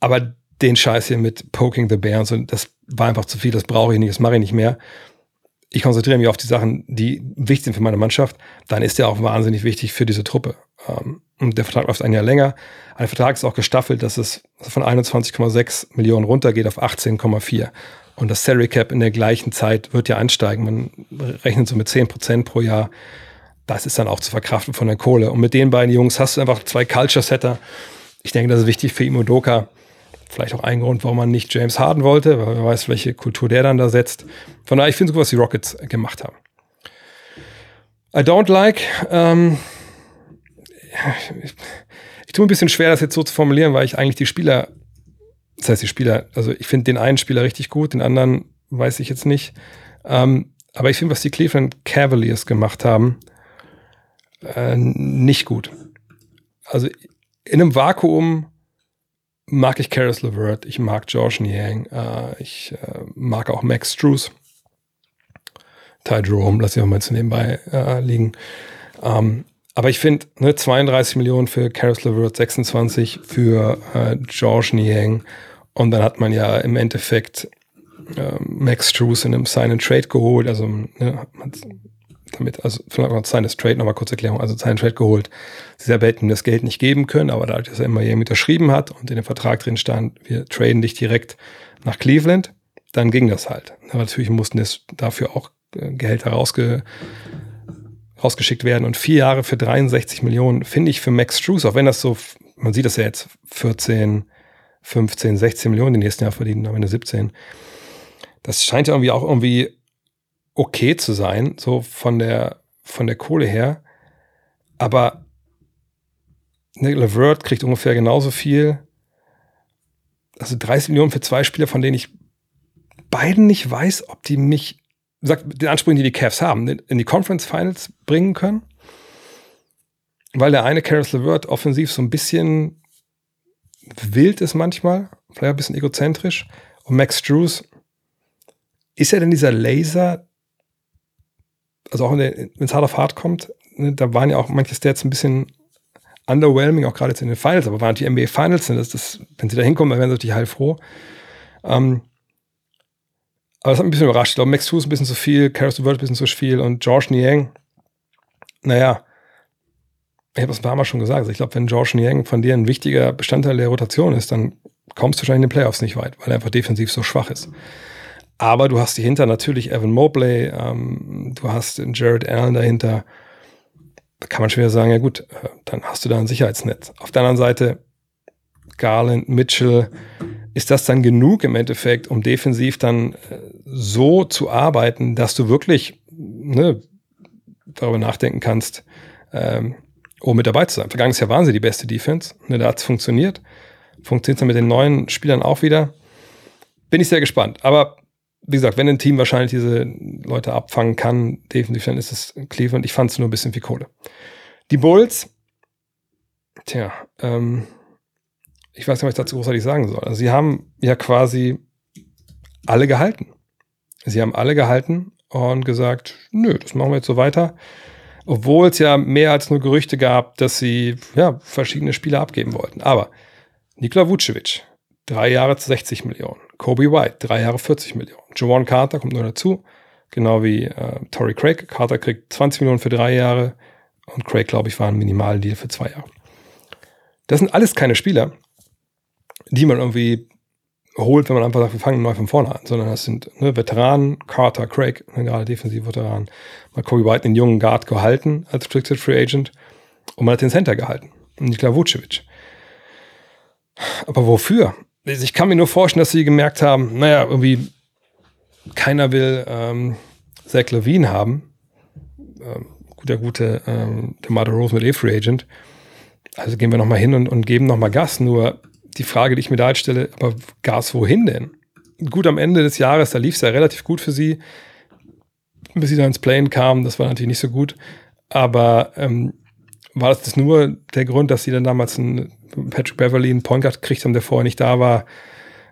Aber den Scheiß hier mit Poking the Bear und so, das war einfach zu viel, das brauche ich nicht, das mache ich nicht mehr. Ich konzentriere mich auf die Sachen, die wichtig sind für meine Mannschaft. Dann ist der auch wahnsinnig wichtig für diese Truppe. Ähm, und der Vertrag läuft ein Jahr länger. Ein Vertrag ist auch gestaffelt, dass es von 21,6 Millionen runtergeht auf 18,4. Und das Salary Cap in der gleichen Zeit wird ja ansteigen. Man rechnet so mit 10 Prozent pro Jahr. Das ist dann auch zu verkraften von der Kohle. Und mit den beiden Jungs hast du einfach zwei Culture Setter. Ich denke, das ist wichtig für Imodoka. Vielleicht auch ein Grund, warum man nicht James Harden wollte, weil wer weiß, welche Kultur der dann da setzt. Von daher, ich finde es gut, was die Rockets gemacht haben. I don't like, ähm, ich, ich tue ein bisschen schwer, das jetzt so zu formulieren, weil ich eigentlich die Spieler, das heißt die Spieler, also ich finde den einen Spieler richtig gut, den anderen weiß ich jetzt nicht. Ähm, aber ich finde, was die Cleveland Cavaliers gemacht haben, äh, nicht gut. Also in einem Vakuum mag ich Karis LeVert, ich mag George Niang, äh, ich äh, mag auch Max Struess. Ty Jerome, lass ich auch mal zu nebenbei äh, liegen. Ähm, aber ich finde, ne, 32 Millionen für Karis LeVert, 26 für äh, George Niang und dann hat man ja im Endeffekt äh, Max Struess in einem Sign and Trade geholt, also ne, damit, also vielleicht noch seines Trade, nochmal kurz Erklärung, also seinen Trade geholt. Sie selber hätten das Geld nicht geben können, aber dadurch, dass er immer jemand unterschrieben hat und in dem Vertrag drin stand, wir traden dich direkt nach Cleveland, dann ging das halt. Aber natürlich mussten es dafür auch äh, Gehälter rausge, rausgeschickt werden und vier Jahre für 63 Millionen finde ich für Max Struess, auch wenn das so, man sieht das ja jetzt 14, 15, 16 Millionen die nächsten Jahr verdienen, am Ende 17. Das scheint ja irgendwie auch irgendwie okay zu sein, so von der, von der Kohle her. Aber ne, Levert kriegt ungefähr genauso viel. Also 30 Millionen für zwei Spieler, von denen ich beiden nicht weiß, ob die mich, sagt, den Ansprüchen, die die Cavs haben, in die Conference Finals bringen können. Weil der eine Karis LeVert offensiv so ein bisschen wild ist manchmal, vielleicht ein bisschen egozentrisch. Und Max Drews, ist er denn dieser Laser, also auch wenn es hart auf hart kommt, ne, da waren ja auch manche Stats ein bisschen underwhelming, auch gerade jetzt in den Finals, aber waren die NBA Finals, ne, das, das, wenn sie da hinkommen, dann wären sie natürlich heilfroh. Ähm, aber das hat mich ein bisschen überrascht. Ich glaube, Max Hughes ein bisschen zu viel, Karis World ein bisschen zu viel und George Niang, naja, ich habe es ein paar Mal schon gesagt. Also ich glaube, wenn George Niang von dir ein wichtiger Bestandteil der Rotation ist, dann kommst du wahrscheinlich in den Playoffs nicht weit, weil er einfach defensiv so schwach ist. Aber du hast dahinter natürlich Evan Mobley, ähm, du hast Jared Allen dahinter. Da kann man schwer sagen, ja gut, äh, dann hast du da ein Sicherheitsnetz. Auf der anderen Seite Garland, Mitchell, ist das dann genug im Endeffekt, um defensiv dann äh, so zu arbeiten, dass du wirklich ne, darüber nachdenken kannst, ähm, um mit dabei zu sein. Vergangenes Jahr waren sie die beste Defense, ne, da hat es funktioniert. Funktioniert dann mit den neuen Spielern auch wieder. Bin ich sehr gespannt. Aber wie gesagt, wenn ein Team wahrscheinlich diese Leute abfangen kann, definitiv, dann ist es Cleveland. Ich fand es nur ein bisschen wie Kohle. Die Bulls, tja, ähm, ich weiß nicht, was ich dazu großartig sagen soll. Also sie haben ja quasi alle gehalten. Sie haben alle gehalten und gesagt, nö, das machen wir jetzt so weiter. Obwohl es ja mehr als nur Gerüchte gab, dass sie ja, verschiedene Spieler abgeben wollten. Aber Nikola Vucevic, drei Jahre zu 60 Millionen. Kobe White, drei Jahre 40 Millionen. Jawan Carter kommt nur dazu, genau wie äh, Tory Craig. Carter kriegt 20 Millionen für drei Jahre und Craig, glaube ich, war ein Minimaldeal für zwei Jahre. Das sind alles keine Spieler, die man irgendwie holt, wenn man einfach sagt, wir fangen neu von vorne an, sondern das sind ne, Veteranen, Carter, Craig, ne, gerade defensive Veteranen. Man hat Kobe White den jungen Guard gehalten als Restricted Free Agent und man hat den Center gehalten, Nikola Vucevic. Aber wofür? Ich kann mir nur vorstellen, dass sie gemerkt haben, naja, irgendwie keiner will ähm, Zach Levine haben. Ähm, der gute ähm, DeMar Rose mit E-Free Agent. Also gehen wir nochmal hin und, und geben nochmal Gas. Nur die Frage, die ich mir da jetzt stelle, aber Gas wohin denn? Gut, am Ende des Jahres, da lief es ja relativ gut für sie, bis sie dann ins Plane kamen. Das war natürlich nicht so gut. Aber ähm, war das nur der Grund, dass sie dann damals einen Patrick Beverly einen Point Guard gekriegt haben, der vorher nicht da war?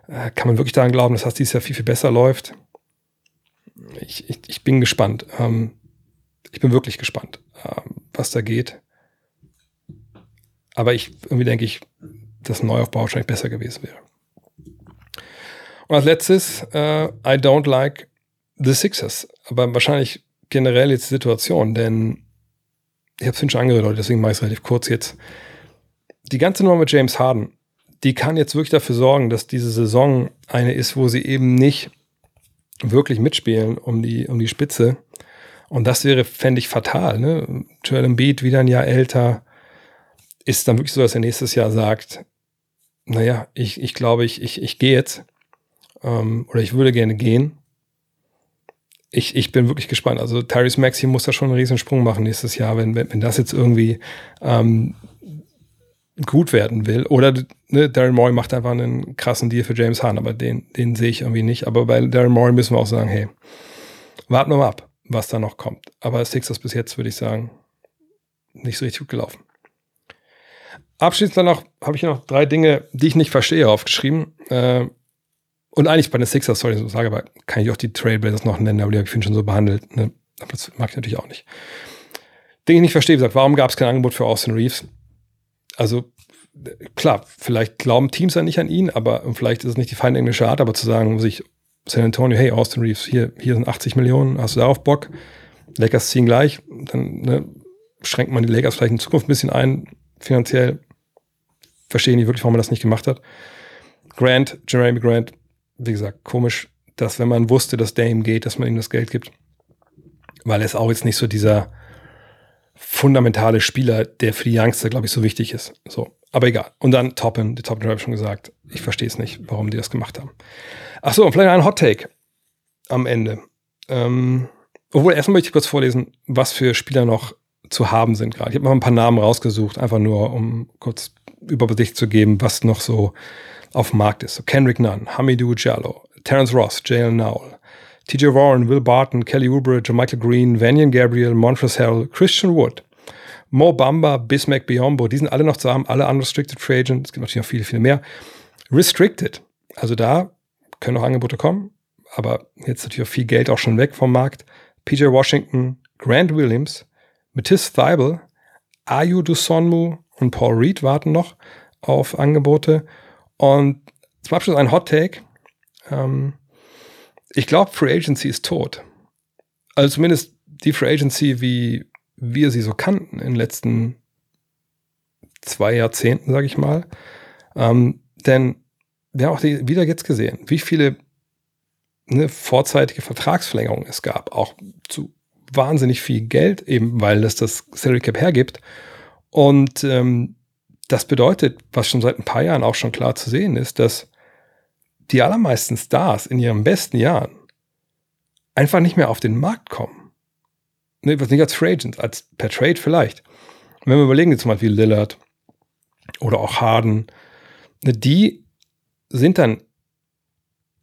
Äh, kann man wirklich daran glauben, dass das dieses Jahr viel, viel besser läuft? Ich, ich, ich bin gespannt. Ähm, ich bin wirklich gespannt, ähm, was da geht. Aber ich irgendwie denke ich, ein Neuaufbau wahrscheinlich besser gewesen wäre. Und als letztes, äh, I don't like the Sixers. Aber wahrscheinlich generell jetzt die Situation, denn ich habe es schon angedeutet, deswegen mache ich es relativ kurz jetzt. Die ganze Nummer mit James Harden, die kann jetzt wirklich dafür sorgen, dass diese Saison eine ist, wo sie eben nicht wirklich mitspielen um die, um die Spitze. Und das wäre, fände ich, fatal. Ne? Joel Embiid, wieder ein Jahr älter, ist dann wirklich so, dass er nächstes Jahr sagt, naja, ich, ich glaube, ich, ich, ich gehe jetzt ähm, oder ich würde gerne gehen. Ich, ich bin wirklich gespannt. Also Tyrese Maxi muss da schon einen riesen Sprung machen nächstes Jahr, wenn, wenn, wenn das jetzt irgendwie ähm, gut werden will. Oder ne, Daryl Morey macht einfach einen krassen Deal für James Hahn, aber den, den sehe ich irgendwie nicht. Aber bei Daryl Morey müssen wir auch sagen, hey, warten wir mal ab, was da noch kommt. Aber Sixers bis jetzt, würde ich sagen, nicht so richtig gut gelaufen. Abschließend noch, habe ich noch drei Dinge, die ich nicht verstehe, aufgeschrieben. Äh, und eigentlich bei den Sixers, sorry, so sage, aber kann ich auch die Trailblazers noch nennen, aber die habe ich schon so behandelt. Ne? Aber das mag ich natürlich auch nicht. Dinge, ich nicht verstehe, wie gesagt, warum gab es kein Angebot für Austin Reeves? Also, klar, vielleicht glauben Teams ja nicht an ihn, aber vielleicht ist es nicht die feine englische Art, aber zu sagen, sich San Antonio, hey, Austin Reeves, hier, hier sind 80 Millionen, hast du darauf Bock? Lakers ziehen gleich, dann ne, schränkt man die Lakers vielleicht in Zukunft ein bisschen ein, finanziell verstehe nicht wirklich, warum man das nicht gemacht hat. Grant, Jeremy Grant, wie gesagt, komisch, dass wenn man wusste, dass Dame geht, dass man ihm das Geld gibt. Weil er ist auch jetzt nicht so dieser fundamentale Spieler, der für die Youngster, glaube ich, so wichtig ist. So. Aber egal. Und dann Toppen, die Toppen habe ich schon gesagt. Ich verstehe es nicht, warum die das gemacht haben. Ach so, und vielleicht ein Hot Take am Ende. Ähm, obwohl, erstmal möchte ich kurz vorlesen, was für Spieler noch zu haben sind gerade. Ich habe mal ein paar Namen rausgesucht, einfach nur, um kurz Übersicht zu geben, was noch so auf dem Markt ist. So Kendrick Nunn, Hamidou Jallo, Terence Ross, Jalen Nowell, TJ Warren, Will Barton, Kelly Oubre, Michael Green, Vanyan Gabriel, Montrezl Harrell, Christian Wood, Mo Bamba, Bismack Biombo, die sind alle noch zu haben, alle unrestricted free agent. Es gibt natürlich noch viele, viele mehr. Restricted, also da können noch Angebote kommen, aber jetzt natürlich auch viel Geld auch schon weg vom Markt. PJ Washington, Grant Williams, Matisse Thibel, Ayu Dusonmu und Paul Reed warten noch auf Angebote. Und zum Abschluss ein Hot Take. Ähm, ich glaube, Free Agency ist tot. Also zumindest die Free Agency, wie wir sie so kannten in den letzten zwei Jahrzehnten, sage ich mal. Ähm, denn wir haben auch die, wieder jetzt gesehen, wie viele ne, vorzeitige Vertragsverlängerungen es gab, auch zu wahnsinnig viel Geld, eben weil es das Salary Cap hergibt. Und ähm, das bedeutet, was schon seit ein paar Jahren auch schon klar zu sehen ist, dass die allermeisten Stars in ihren besten Jahren einfach nicht mehr auf den Markt kommen. Ne, was nicht als Free Agent, als per Trade vielleicht. wenn wir überlegen, jetzt mal wie Lillard oder auch Harden, ne, die sind dann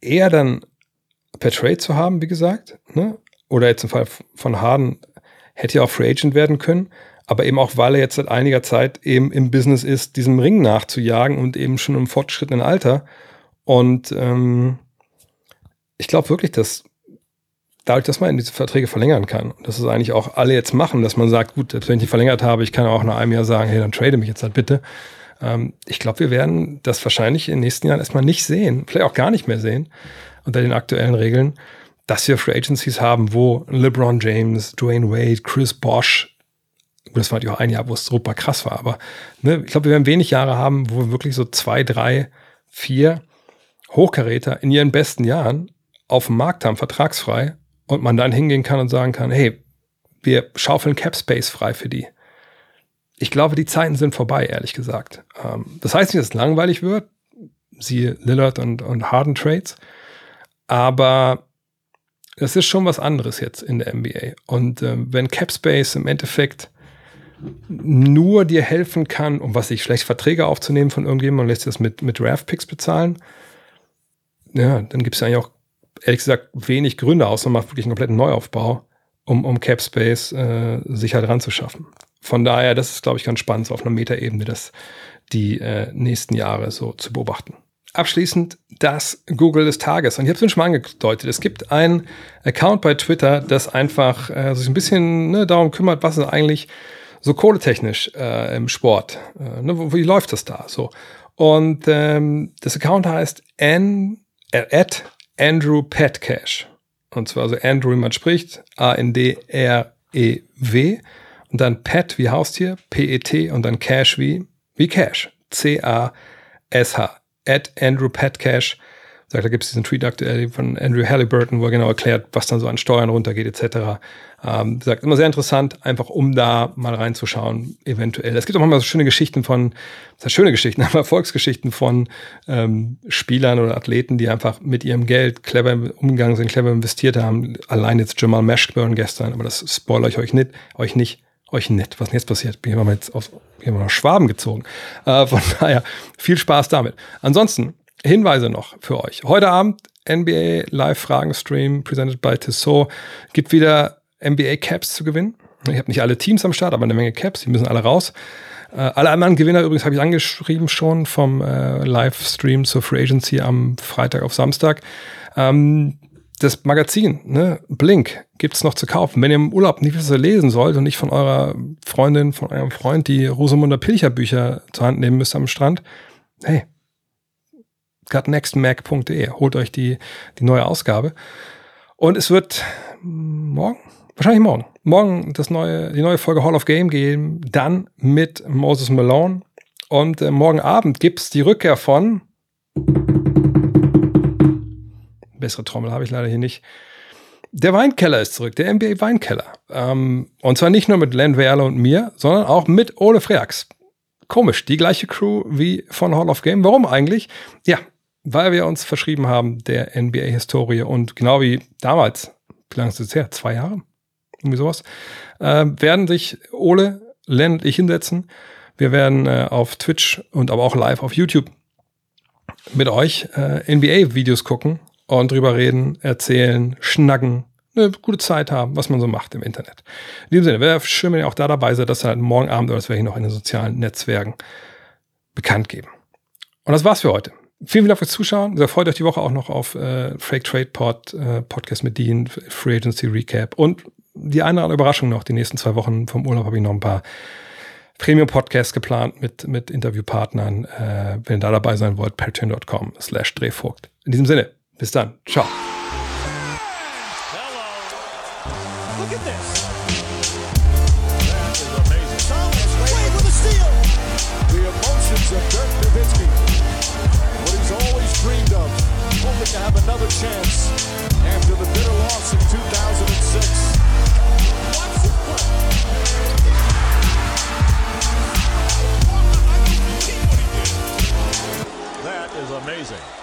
eher dann per Trade zu haben, wie gesagt, ne? oder jetzt im Fall von Harden hätte ja auch Free Agent werden können, aber eben auch, weil er jetzt seit einiger Zeit eben im Business ist, diesem Ring nachzujagen und eben schon im fortgeschrittenen Alter. Und ähm, ich glaube wirklich, dass dadurch, dass man diese Verträge verlängern kann, dass es eigentlich auch alle jetzt machen, dass man sagt, gut, wenn ich die verlängert habe, ich kann auch nach einem Jahr sagen, hey, dann trade mich jetzt halt bitte. Ähm, ich glaube, wir werden das wahrscheinlich in den nächsten Jahren erstmal nicht sehen, vielleicht auch gar nicht mehr sehen unter den aktuellen Regeln, dass wir Free Agencies haben, wo LeBron James, Dwayne Wade, Chris Bosch das war natürlich auch ein Jahr, wo es super krass war, aber ne, ich glaube, wir werden wenig Jahre haben, wo wir wirklich so zwei, drei, vier Hochkaräter in ihren besten Jahren auf dem Markt haben, vertragsfrei, und man dann hingehen kann und sagen kann, hey, wir schaufeln Cap Space frei für die. Ich glaube, die Zeiten sind vorbei, ehrlich gesagt. Ähm, das heißt nicht, dass es langweilig wird, siehe Lillard und, und Harden Trades, aber es ist schon was anderes jetzt in der NBA. Und ähm, wenn Cap Space im Endeffekt nur dir helfen kann, um was ich schlecht Verträge aufzunehmen von irgendjemandem und lässt das mit, mit Draft-Picks bezahlen, ja, dann gibt es eigentlich auch, ehrlich gesagt, wenig Gründe, außer man macht wirklich einen kompletten Neuaufbau, um, um Cap Space äh, sich halt ranzuschaffen. von daher, das ist, glaube ich, ganz spannend, so auf einer Metaebene, das die äh, nächsten Jahre so zu beobachten. Abschließend das Google des Tages. Und ich habe es schon mal angedeutet. Es gibt einen Account bei Twitter, das einfach äh, sich ein bisschen ne, darum kümmert, was ist eigentlich so kohletechnisch äh, im Sport. Äh, ne, wie läuft das da? So. Und ähm, das Account heißt N, äh, at Andrew Petcash. Und zwar so Andrew, wie man spricht, A-N-D-R-E-W. Und dann Pet wie Haustier, P-E-T und dann Cash wie, wie Cash. C-A-S-H. At Andrew Petcash. Sagt, da gibt es diesen Tweet aktuell von Andrew Halliburton, wo er genau erklärt, was dann so an Steuern runtergeht, etc. Ähm, sagt, immer sehr interessant, einfach um da mal reinzuschauen, eventuell. Es gibt auch manchmal so schöne Geschichten von, das heißt schöne Geschichten, aber Erfolgsgeschichten von ähm, Spielern oder Athleten, die einfach mit ihrem Geld clever umgegangen sind, clever investiert haben. Allein jetzt Jamal Mashburn gestern, aber das spoilere ich euch nicht, euch nicht euch nicht. Was denn jetzt passiert? Bin ich mal jetzt aus, bin ich mal nach Schwaben gezogen. Äh, von daher viel Spaß damit. Ansonsten Hinweise noch für euch. Heute Abend NBA Live-Fragen-Stream presented by Tissot. Gibt wieder NBA-Caps zu gewinnen. Ich habe nicht alle Teams am Start, aber eine Menge Caps. Die müssen alle raus. Äh, alle anderen Gewinner übrigens habe ich angeschrieben schon vom äh, Livestream zur Free Agency am Freitag auf Samstag. Ähm, das Magazin, ne, Blink, gibt's noch zu kaufen. Wenn ihr im Urlaub nicht was lesen sollt und nicht von eurer Freundin, von eurem Freund die Rosamunder Pilcher Bücher zur Hand nehmen müsst am Strand, hey, gutnextmac.de, holt euch die, die neue Ausgabe. Und es wird morgen, wahrscheinlich morgen, morgen das neue, die neue Folge Hall of Game geben, dann mit Moses Malone. Und äh, morgen Abend gibt's die Rückkehr von bessere Trommel habe ich leider hier nicht. Der Weinkeller ist zurück, der NBA Weinkeller. Ähm, und zwar nicht nur mit Len Werle und mir, sondern auch mit Ole Freaks. Komisch, die gleiche Crew wie von Hall of Game. Warum eigentlich? Ja, weil wir uns verschrieben haben der NBA-Historie und genau wie damals, wie lange ist das her? Zwei Jahre? Irgendwie sowas. Äh, werden sich Ole, Len und ich hinsetzen. Wir werden äh, auf Twitch und aber auch live auf YouTube mit euch äh, NBA-Videos gucken und drüber reden, erzählen, schnacken, eine gute Zeit haben, was man so macht im Internet. In diesem Sinne, wäre schön, wenn ihr auch da dabei seid, dass halt morgen Abend oder das werde ich noch in den sozialen Netzwerken bekannt geben. Und das war's für heute. Vielen, Dank fürs Zuschauen. Sehr freut euch die Woche auch noch auf äh, Fake Trade Pod, äh, Podcast mit Dean, Free Agency Recap und die eine oder andere Überraschung noch. Die nächsten zwei Wochen vom Urlaub habe ich noch ein paar Premium-Podcasts geplant mit, mit Interviewpartnern. Äh, wenn ihr da dabei sein wollt, patreon.com slash Drehvogt. In diesem Sinne, bis dann. Ciao. Hello. Look at this. Amazing.